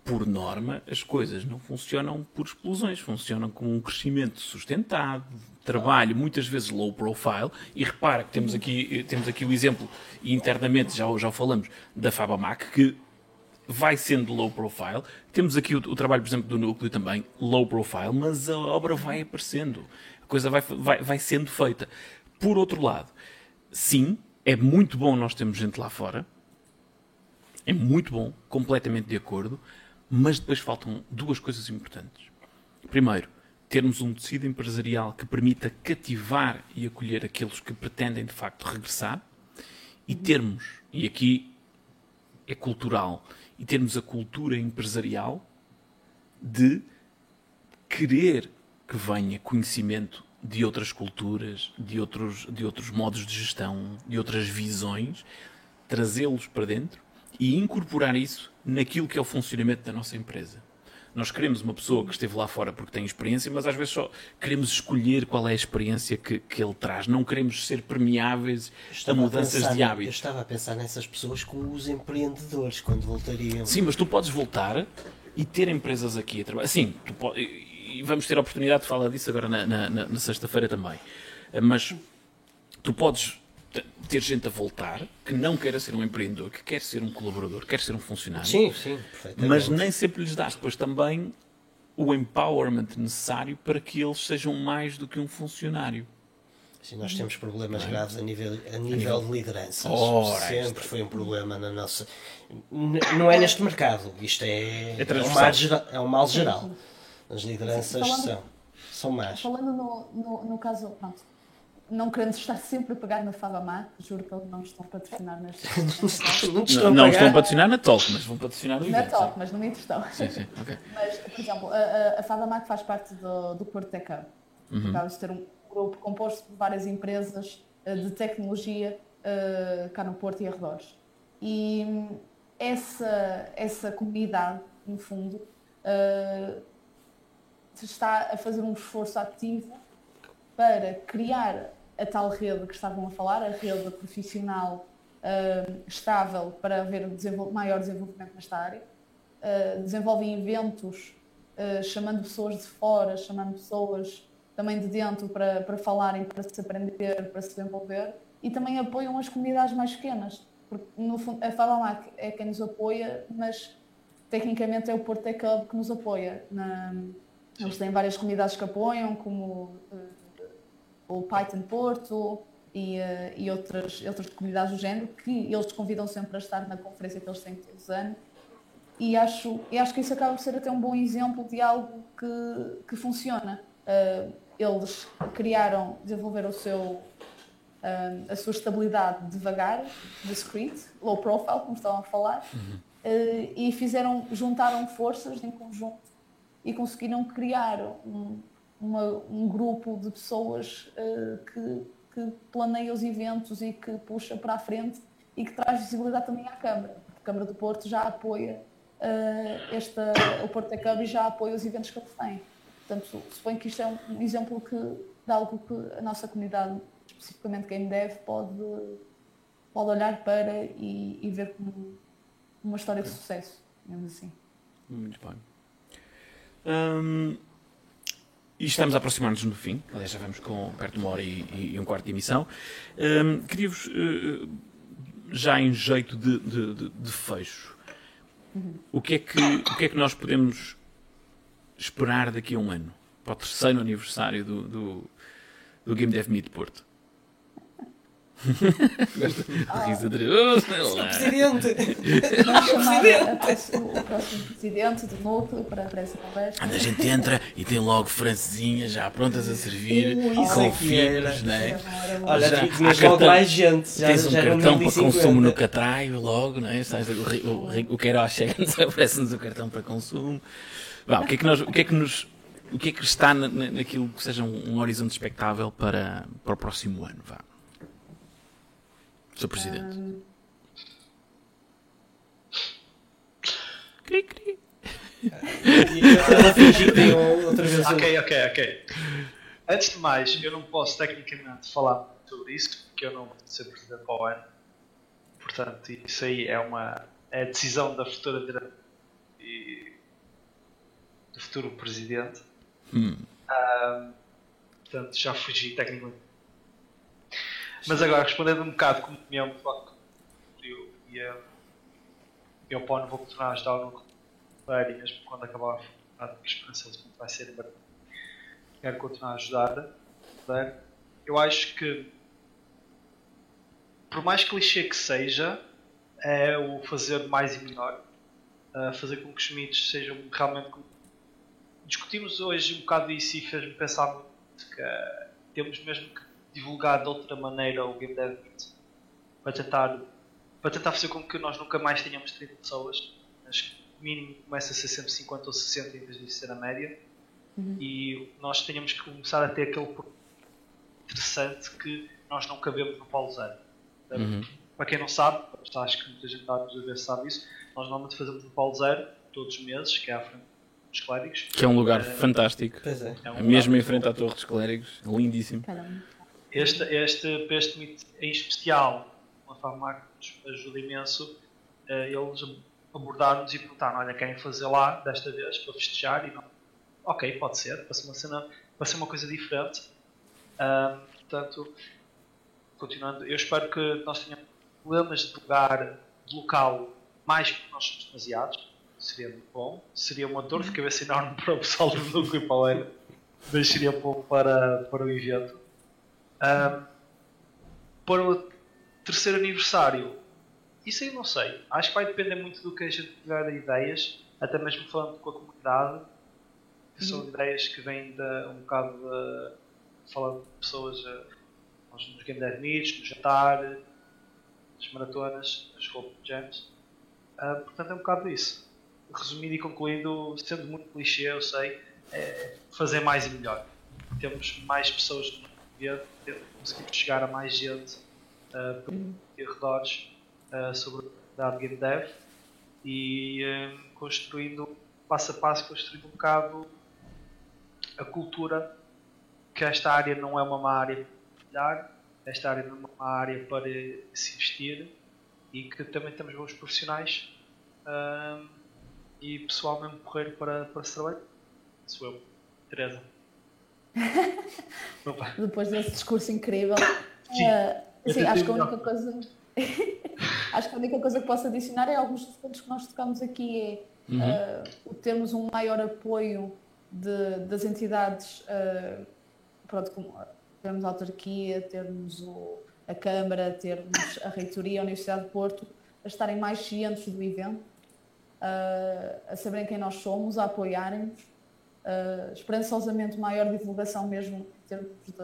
por norma, as coisas não funcionam por explosões, funcionam com um crescimento sustentado, trabalho muitas vezes low profile. E repara que temos aqui, temos aqui o exemplo, e internamente já, já falamos, da Fabamac, que vai sendo low profile. Temos aqui o, o, trabalho, por exemplo, do núcleo também, low profile, mas a obra vai aparecendo, a coisa vai, vai, vai sendo feita. Por outro lado, sim, é muito bom nós termos gente lá fora, é muito bom, completamente de acordo, mas depois faltam duas coisas importantes. Primeiro, termos um tecido empresarial que permita cativar e acolher aqueles que pretendem de facto regressar e termos, e aqui é cultural, e termos a cultura empresarial de querer que venha conhecimento de outras culturas, de outros, de outros modos de gestão, de outras visões, trazê-los para dentro e incorporar isso naquilo que é o funcionamento da nossa empresa. Nós queremos uma pessoa que esteve lá fora porque tem experiência, mas às vezes só queremos escolher qual é a experiência que, que ele traz. Não queremos ser permeáveis a mudanças a pensar, de hábitos. Eu estava a pensar nessas pessoas como os empreendedores quando voltariam. Sim, mas tu podes voltar e ter empresas aqui a trabalhar. Sim, pode, e vamos ter a oportunidade de falar disso agora na, na, na sexta-feira também. Mas tu podes ter gente a voltar que não queira ser um empreendedor, que quer ser um colaborador, quer ser um funcionário. Sim, sim, Mas nem sempre lhes dás depois também o empowerment necessário para que eles sejam mais do que um funcionário. Sim, nós temos problemas é? graves a nível, a nível de lideranças. Ora, Sempre foi um problema na nossa. Não é neste mercado, isto é, é, é, um, mal geral, é um mal geral. As lideranças falando, são, são más. Falando no, no, no caso, pronto, não querendo estar sempre a pegar na Fabamar, juro que eles não estão a patrocinar neste. não, estão, não estão a patrocinar na Talk, mas vão patrocinar no Na Talk, mas no me estão. Sim, sim, ok. Mas, por exemplo, a, a Fabamar faz parte do, do Porto Tech Hub. Uhum. Acaba de ter um grupo composto por várias empresas uh, de tecnologia uh, cá no Porto e arredores. E um, essa, essa comunidade, no fundo, uh, está a fazer um esforço ativo para criar a tal rede que estavam a falar, a rede profissional uh, estável para haver desenvol maior desenvolvimento nesta área. Uh, desenvolvem eventos uh, chamando pessoas de fora, chamando pessoas também de dentro para, para falarem, para se aprender, para se desenvolver e também apoiam as comunidades mais pequenas. Porque, no fundo, a Fabamac é quem nos apoia, mas tecnicamente é o Porto Tech Hub que nos apoia. Na, eles têm várias comunidades que apoiam, como o Python Porto e, uh, e outras, outras comunidades do género, que eles convidam sempre a estar na conferência que eles têm todos os anos. E acho, e acho que isso acaba por ser até um bom exemplo de algo que, que funciona. Uh, eles criaram, desenvolveram o seu, uh, a sua estabilidade devagar, discrete, low profile, como estavam a falar, uhum. e fizeram, juntaram forças em conjunto e conseguiram criar um, uma, um grupo de pessoas uh, que, que planeia os eventos e que puxa para a frente e que traz visibilidade também à Câmara. A Câmara do Porto já apoia uh, esta, o Porto da Câmara e já apoia os eventos que ele tem. Portanto, suponho que isto é um exemplo que, de algo que a nossa comunidade, especificamente Game Dev, pode, pode olhar para e, e ver como uma história de sucesso, digamos assim. Muito bem. Hum, e estamos a aproximar-nos no fim. Aliás, já vamos com perto de uma hora e, e um quarto de emissão. Hum, Queria-vos, uh, já em jeito de, de, de, de fecho, o, que é que, o que é que nós podemos esperar daqui a um ano? Para o terceiro aniversário do, do, do Game Dev Meet Porto. Gosto de risa de Presidente! Vamos chamar o próximo presidente do núcleo para, para essa conversa. a gente entra e tem logo francesinhas já prontas a servir, com é filhos, né? Olha, já, tinhas logo mais gente. Já, tens um cartão para consumo no Catraio logo, não é? O, o, o Queiroz chega-nos, oferece-nos o cartão para consumo. Bom, o que é que nós, o que é que nos o que é que está naquilo que seja um, um horizonte expectável para, para o próximo ano? Vá. Sr. Presidente. Um... Cri, cri. ok, ok, ok. Antes de mais, eu não posso tecnicamente falar sobre isso, porque eu não vou ser presidente para o ano. Portanto, isso aí é uma é decisão da futura diretora e do futuro presidente. Hum. Um, portanto, já fugi tecnicamente mas agora, respondendo um bocado como mesmo, eu ia. Eu, pô, não vou continuar a ajudar no e mesmo quando acabar a esperança de vai ser em. Quero continuar a ajudar. Eu acho que, por mais clichê que seja, é o fazer mais e melhor. fazer com que os mitos sejam realmente. Discutimos hoje um bocado isso e fez-me pensar muito que temos mesmo que divulgar de outra maneira o Game Dev para tentar, para tentar fazer com que nós nunca mais tenhamos 30 pessoas, mas que o mínimo começa a ser sempre 50 ou 60 em vez de ser a média. Uhum. E nós tenhamos que começar a ter aquele interessante que nós não cabemos no Paulo Zero. Uhum. Para quem não sabe, acho que muita gente está a ver sabe isso, nós normalmente fazemos no Paulo Zero todos os meses, que é à frente dos clérigos. Que é um lugar é, fantástico. É. é um mesmo em frente à Torre dos Clérigos, lindíssimo. Caramba. Este, este, este mito em especial, uma forma que nos ajuda imenso, eh, eles abordaram-nos e perguntaram: olha, querem fazer lá desta vez para festejar? E não, ok, pode ser, para ser uma, cena, para ser uma coisa diferente. Uh, portanto, continuando, eu espero que nós tenhamos problemas de lugar, de local, mais porque nós somos demasiados. Seria muito bom. Seria uma dor de cabeça enorme para o pessoal do núcleo e para mas seria bom para, para o evento. Um, para o terceiro aniversário, isso aí não sei. Acho que vai depender muito do que a gente tiver de ideias, até mesmo falando com a comunidade, que são uhum. ideias que vêm de, um bocado de, falando de pessoas uh, nos Game Dev Meets, no jantar, nas maratonas, nas Hope Jams. Uh, portanto, é um bocado isso. Resumindo e concluindo, sendo muito clichê, eu sei, é fazer mais e melhor. Temos mais pessoas no conseguimos chegar a mais gente uh, por uhum. arredores uh, sobre a Game Dev e uh, construindo passo a passo construindo um bocado a cultura que esta área não é uma área para trabalhar, esta área não é uma área para se investir e que também temos bons profissionais uh, e pessoal mesmo correr para, para se trabalhar. Sou eu, Teresa. Depois desse discurso incrível. Sim, uh, sim acho que a única coisa. acho que a única coisa que posso adicionar é alguns dos pontos que nós tocamos aqui é uhum. uh, termos um maior apoio de, das entidades, uh, pronto, como, termos a autarquia, termos o, a Câmara, termos a Reitoria, a Universidade de Porto, a estarem mais cientes do evento, uh, a saberem quem nós somos, a apoiarem-nos uh, esperançosamente maior divulgação mesmo em termos de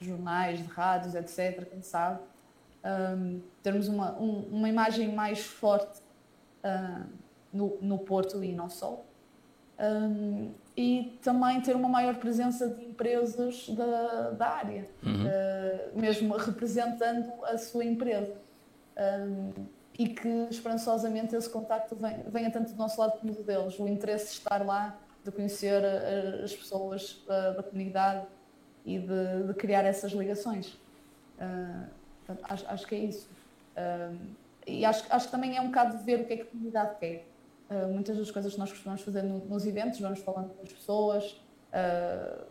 jornais, de rádios, etc., quem sabe. Um, termos uma, um, uma imagem mais forte uh, no, no Porto e não só. Um, e também ter uma maior presença de empresas da, da área, uhum. uh, mesmo representando a sua empresa. Um, e que esperançosamente esse contacto venha, venha tanto do nosso lado como do deles. O interesse de estar lá de conhecer uh, as pessoas da, da comunidade e de, de, criar essas ligações. Uh, portanto, acho, acho, que é isso. Uh, e acho, acho que também é um bocado de ver o que é que a comunidade quer. muitas das coisas que nós costumamos fazer no, nos eventos, vamos falando com as pessoas,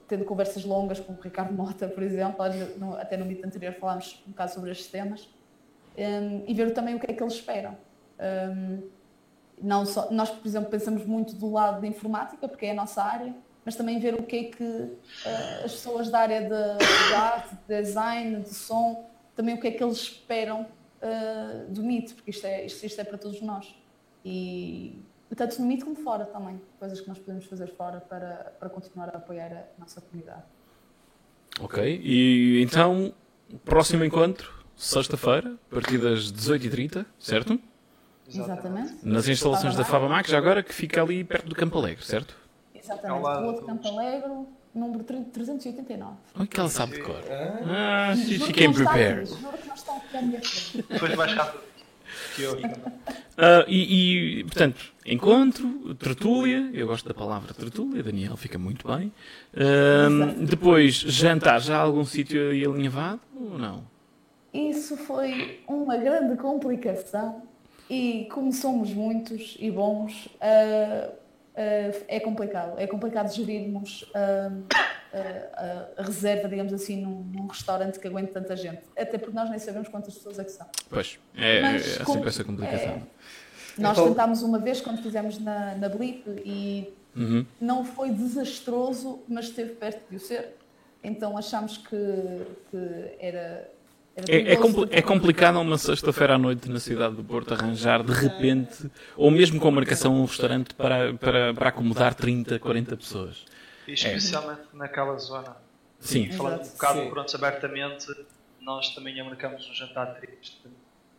tendo conversas longas com o Ricardo Mota, por exemplo, no, até no mito anterior falámos um bocado sobre estes temas, um, e ver também o que é que eles esperam. Um, não só, nós, por exemplo, pensamos muito do lado da informática, porque é a nossa área, mas também ver o que é que uh, as pessoas da área de, de, arte, de design, de som, também o que é que eles esperam uh, do MIT, porque isto é, isto, isto, é para todos nós. E tanto no MIT como fora também, coisas que nós podemos fazer fora para, para continuar a apoiar a nossa comunidade. Ok, e então, próximo encontro, sexta-feira, a partir das 18h30, certo? Exatamente. Nas instalações da Fabamac, já agora, que fica ali perto do Campo Alegre, certo? Exatamente, Rua de Campo Alegre, número 389. Olha que ela sabe de cor. Ah, she, she came prepared. Juro que não está aqui à minha frente. Foi mais rápido. Uh, e, e, portanto, encontro, tertúlia, eu gosto da palavra tertúlia, Daniel fica muito bem. Uh, depois, jantar, já há algum sítio aí alinhavado ou não? Isso foi uma grande complicação e como somos muitos e bons, uh, uh, é complicado. É complicado gerirmos uh, a reserva, digamos assim, num, num, restaurante que aguente tanta gente. Até porque nós nem sabemos quantas pessoas é que são. Pois, é, Mas, é sempre essa complicação. É, nós então... tentámos uma vez quando fizemos na, na Blip e uhum. não foi desastroso, mas esteve perto de o ser. Então achámos que, que era é, é, compl é, complicado uma sexta-feira à noite na cidade do Porto arranjar de repente, ou mesmo com marcação, um restaurante para, para, para acomodar 30, 40 pessoas. E especialmente é. naquela zona. Sim. Falando um bocado pronto, abertamente, nós também marcamos um jantar triste.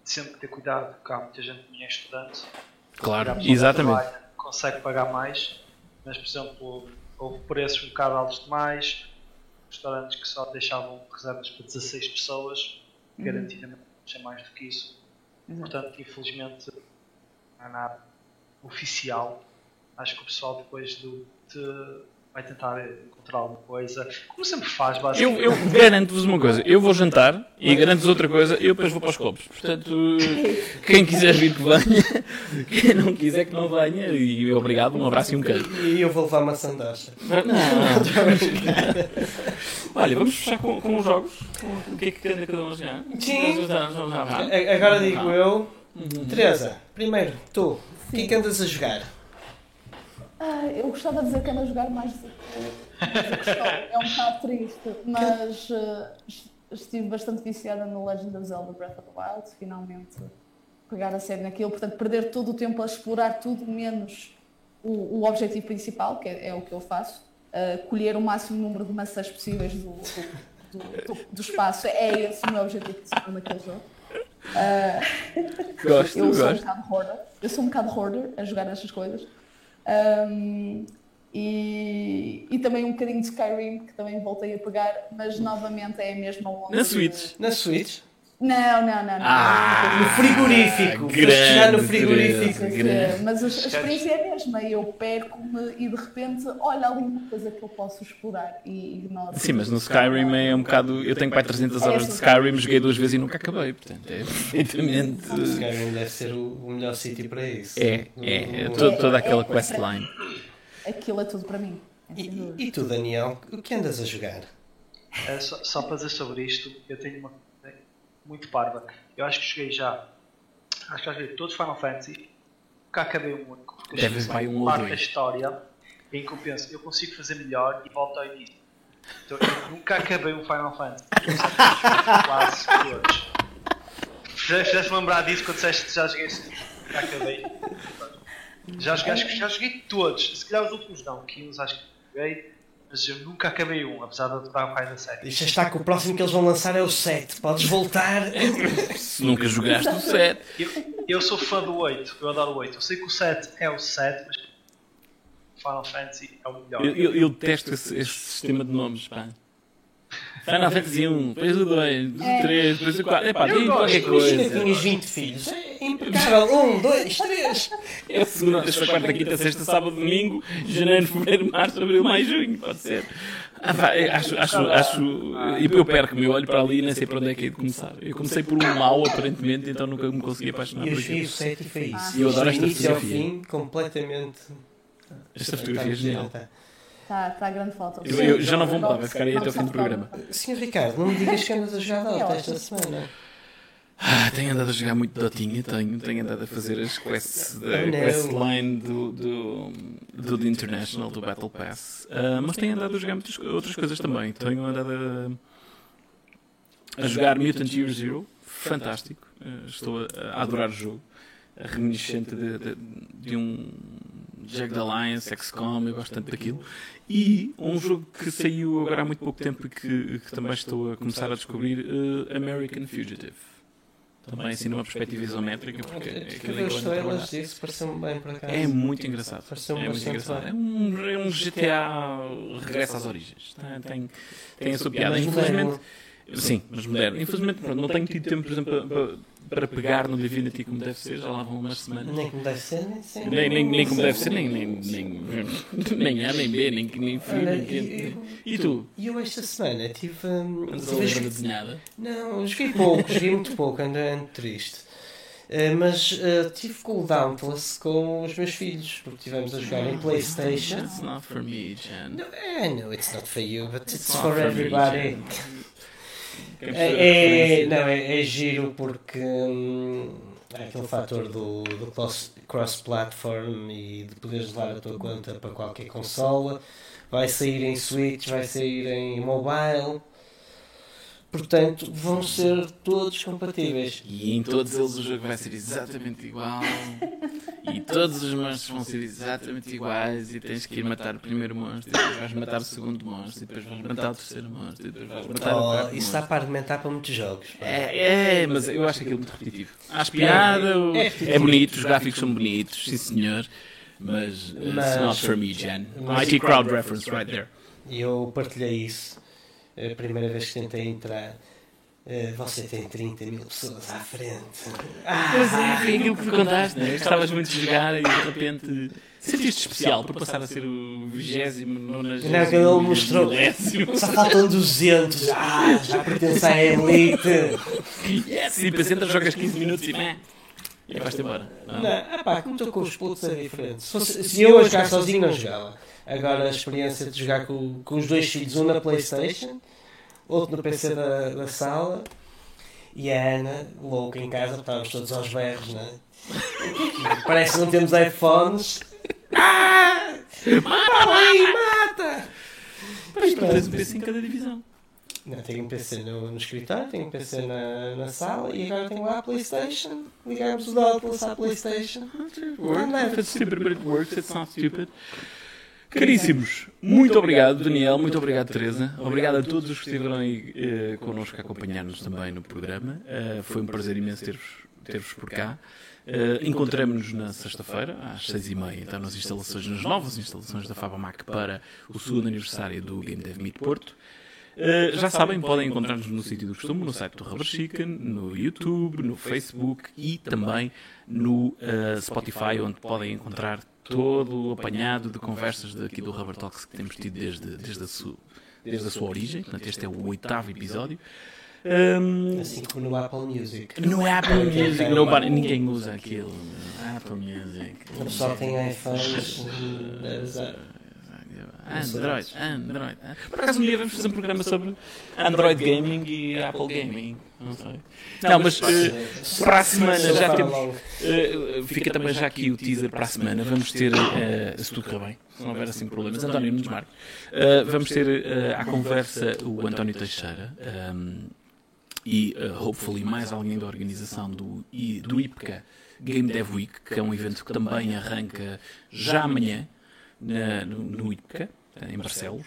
Sempre ter cuidado, porque há muita gente que é estudante. Claro, exatamente. Trabalha, consegue pagar mais, mas por exemplo, houve preços um bocado altos demais, restaurantes que só deixavam reservas para 16 pessoas uhum. garantidamente é mais do que isso. Uhum. Portanto, infelizmente, não há nada oficial. Acho que o pessoal depois do, de, vai tentar encontrar alguma coisa, como sempre faz, basicamente. Eu, eu garanto-vos uma coisa, eu vou jantar e garanto-vos outra coisa, eu depois vou para os copos. Portanto, quem quiser vir que venha, quem não quiser que não venha, e obrigado, um abraço e um queijo. E eu vou levar uma sandacha. Não, não. Olha, vamos fechar com, com os jogos. O que é que anda cada um a jogar? Sim. Agora digo eu. Uhum. Teresa, primeiro, tu, o que é que andas a jogar? Ah, eu gostava de dizer que ando a jogar mais do que é um bocado triste, mas uh, estive bastante viciada no Legend of Zelda Breath of the Wild, finalmente pegar a série naquilo, portanto perder todo o tempo a explorar tudo menos o, o objetivo principal, que é, é, o que eu faço, uh, colher o máximo número de maçãs possíveis do, do, do, do espaço, é esse o meu objetivo principal naquele jogo. Uh, gosto, eu sou gosto. um bocado hoarder, eu sou um bocado hoarder a jogar estas coisas. Um, e, e também um bocadinho de Skyrim, que também voltei a pegar, mas novamente é a mesma onda. Na Switch? Na Switch? Não, não, não. não. Ah, no frigorífico. Grande, no frigorífico. Grande. Mas a, experiência é a mesma. Eu perco-me e de repente, olha ali uma coisa que eu posso explorar e ignoro. Sim, mas no Skyrim é um bocado. Eu tenho quase 300 horas de Skyrim, joguei duas vezes e nunca acabei. Portanto, é perfeitamente. O Skyrim deve ser o, melhor sítio para isso. É, é. é toda, toda aquela questline. Aquilo é tudo para mim. É e, e tu, Daniel, o que andas a jogar? É, só, só para dizer sobre isto, eu tenho uma muito parva. Eu acho que cheguei já. Acho que já joguei todos Final Fantasy. Nunca acabei um único. Porque Deve vai um parte da história em que eu penso, eu consigo fazer melhor e volto ao início. Então eu nunca acabei um Final Fantasy. Quase todos. Fizeste lembrar disso quando disseste que já joguei Já acabei. Já joguei, acho que já joguei todos. Se calhar os últimos não, 15 acho que joguei mas eu nunca acabei um, apesar de adorar o pai da série. Deixa estar que o próximo que eles vão lançar é o 7. Podes voltar. Se nunca jogaste o 7. Eu, eu sou fã do 8, eu adoro o 8. Eu sei que o 7 é o 7, mas Final Fantasy é o melhor. Eu, eu, eu detesto esse, esse, sistema de nomes, pá. Final Fantasy 1, depois o 2, o É. 3, depois o 4. Epá, Eu tem qualquer coisa. tinhas 20 filhos. É impecável. Um, dois, três. É segunda, terça, quarta, quinta, sexta, sábado, domingo, janeiro, fevereiro, março, abril, maio, junho, pode ser. Ah, pá, eu acho, acho, acho, e eu perco-me, eu olho para ali e nem sei para onde é que é de começar. Eu comecei por um mau, aparentemente, então nunca me consegui apaixonar E eu por cheguei o aquilo. 7 e foi isso. E eu adoro Do esta fotografia. fim, completamente. Esta fotografia é genial. Tá. Está tá a grande falta. Eu, eu já não vou mudar, vai ficar aí até o fim do programa. Senhor Ricardo, não me digas que andas a jogar esta semana. Ah, tenho andado a jogar muito Dotinha, tenho, tenho andado a fazer as quests da Oh, não. questline do, do, do The International, do Battle Pass. Ah, mas tenho andado a jogar muitas outras coisas também. Tenho andado a, a jogar Mutant Year Zero, fantástico. Ah, estou a, a adorar o jogo. A reminiscente de, de, de um Jagged Alliance, XCOM, eu gosto tanto daquilo. E um jogo que saiu agora há muito pouco tempo e que, que também estou a começar a descobrir, eh, American Fugitive. Também assim numa perspectiva isométrica, porque é aquilo a estrelas disso, pareceu-me bem por acaso. É muito engraçado. É muito engraçado. É um, é um GTA regressa às origens. Tem, tem, tem a sua piada. Infelizmente. Sim, mas moderno. Infelizmente, pronto, não tenho tido tempo, por exemplo, para, para pegar no Divinity como deve ser. Já lá vão umas semanas. Nem como deve ser, nem sei. Nem, nem, nem como deve ser, nem, nem, nem, nem A, nem B, nem, nem Olha, nem quente. e- E tu? E eu esta semana tive. hum, Andas a ler desenhada? Não, joguei pouco, joguei muito pouco, ando, ando triste. Eh, mas eh, tive com o Dauntless com os meus filhos, porque estivemos a jogar em Playstation. That's not for me, Jan. No, I know it's not for you, but it's Not for for me, everybody. Jan. É, é, referência? não, é, é giro porque hum, há aquele fator do, do cross- cross-platform e de poderes levar a tua conta para qualquer consola. Vai sair em Switch, vai sair em mobile. Portanto, vão ser todos compatíveis. E em todos eles o jogo vai ser exatamente igual. E todos os monstros vão ser exatamente iguais. E tens que ir matar o primeiro monstro. E depois vais matar o segundo monstro. E depois vais matar o terceiro monstro. E depois vais matar o Oh, quarto isso dá para argumentar para muitos jogos. É, é, mas eu acho aquilo muito repetitivo. Acho piada, o- É é, bonito, os gráficos são bonitos, sim senhor. Mas, uh, Mas- it's not for me, mas- IT crowd reference right there. E eu partilhei isso a primeira vez que tentei entrar. Eh, Você tem 30 mil pessoas à frente. Mas é, foi aquilo que me contaste, né? Gostavas muito de jogar e de repente sentiste especial por passar a ser o vigésimo, nonagésimo, Não, que ele mostrou. Só faltam 200. Ah, já pertence à elite. Yes, e depois entras, jogas 15 minutos e meh, e vais-te embora. Não. Não, ah pá, como estou com os putos é diferente. Se, fosse- se eu a jogar sozinho, não jogava. Agora a experiência de jogar com, com os dois filhos, um na Playstation, outro no PC da, da sala, e a Ana, louca em casa, porque estávamos todos aos berros, não é? Parece que não temos iPhones. Ah! Mata aí, mata! Pois tu tens um PC em cada divisão. Não, tenho um PC no, no escritório, tenho um PC na, na sala e agora tenho lá a Playstation. Ligamos o Douglas à Playstation. Works. If it's stupid, but it works, it's not stupid. Caríssimos, muito obrigado, Daniel, muito obrigado, Teresa. Obrigado a todos os que estiveram aí eh, connosco a acompanhar-nos também no programa. Eh, foi um prazer imenso ter-vos ter-vos por cá. Eh, Encontramos-nos na sexta-feira, às seis e meia, então nas instalações, nas novas instalações da Fabamac para o segundo aniversário do Game Dev Meet Porto. Uh, já sabem, podem encontrar-nos no sítio do costume, no site do Rubber Chicken, no YouTube, no Facebook e também no uh, Spotify, onde podem encontrar todo apanhado de conversas daqui do Rubber Talks que temos tido desde, desde, a, su, desde a sua origem. Portanto, este é o oitavo episódio. Um, Assim como no Apple Music. no Apple Music, nobody, ninguém usa aquilo. Apple Music. O pessoal tem iPhones. Usar. Android, Android. Por acaso um dia vamos fazer um programa sobre Android Gaming e Apple Gaming. Não sei. Não, mas eh, para a semana já temos. eh, fica também já aqui o teaser para a semana. Vamos ter, eh, se tudo correr bem, se não houver assim problemas, António Nunes Marcos. eh, vamos ter à conversa o António Teixeira. ehm, e uh, hopefully mais alguém da organização do, do IPCA Game Dev Week, que é um evento que também arranca já amanhã na- no, no IPCA, em Barcelos.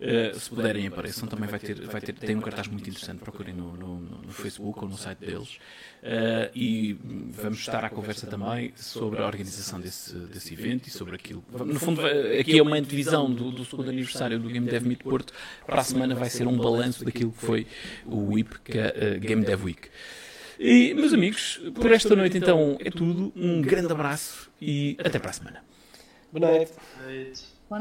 Uh, se puderem apareçam, também vai ter, vai ter, tem um cartaz muito interessante, procurem no, no, no Facebook ou no site deles. Uh, e vamos estar à conversa também sobre a organização desse, desse evento e sobre aquilo. No fundo, aqui é uma divisão do, do segundo aniversário do Game Dev Meet Porto. Para a semana vai ser um balanço daquilo que foi o é uh, Game Dev Week. E, meus amigos, por esta noite então é tudo. Um grande abraço e até para a semana. Boa noite. Boa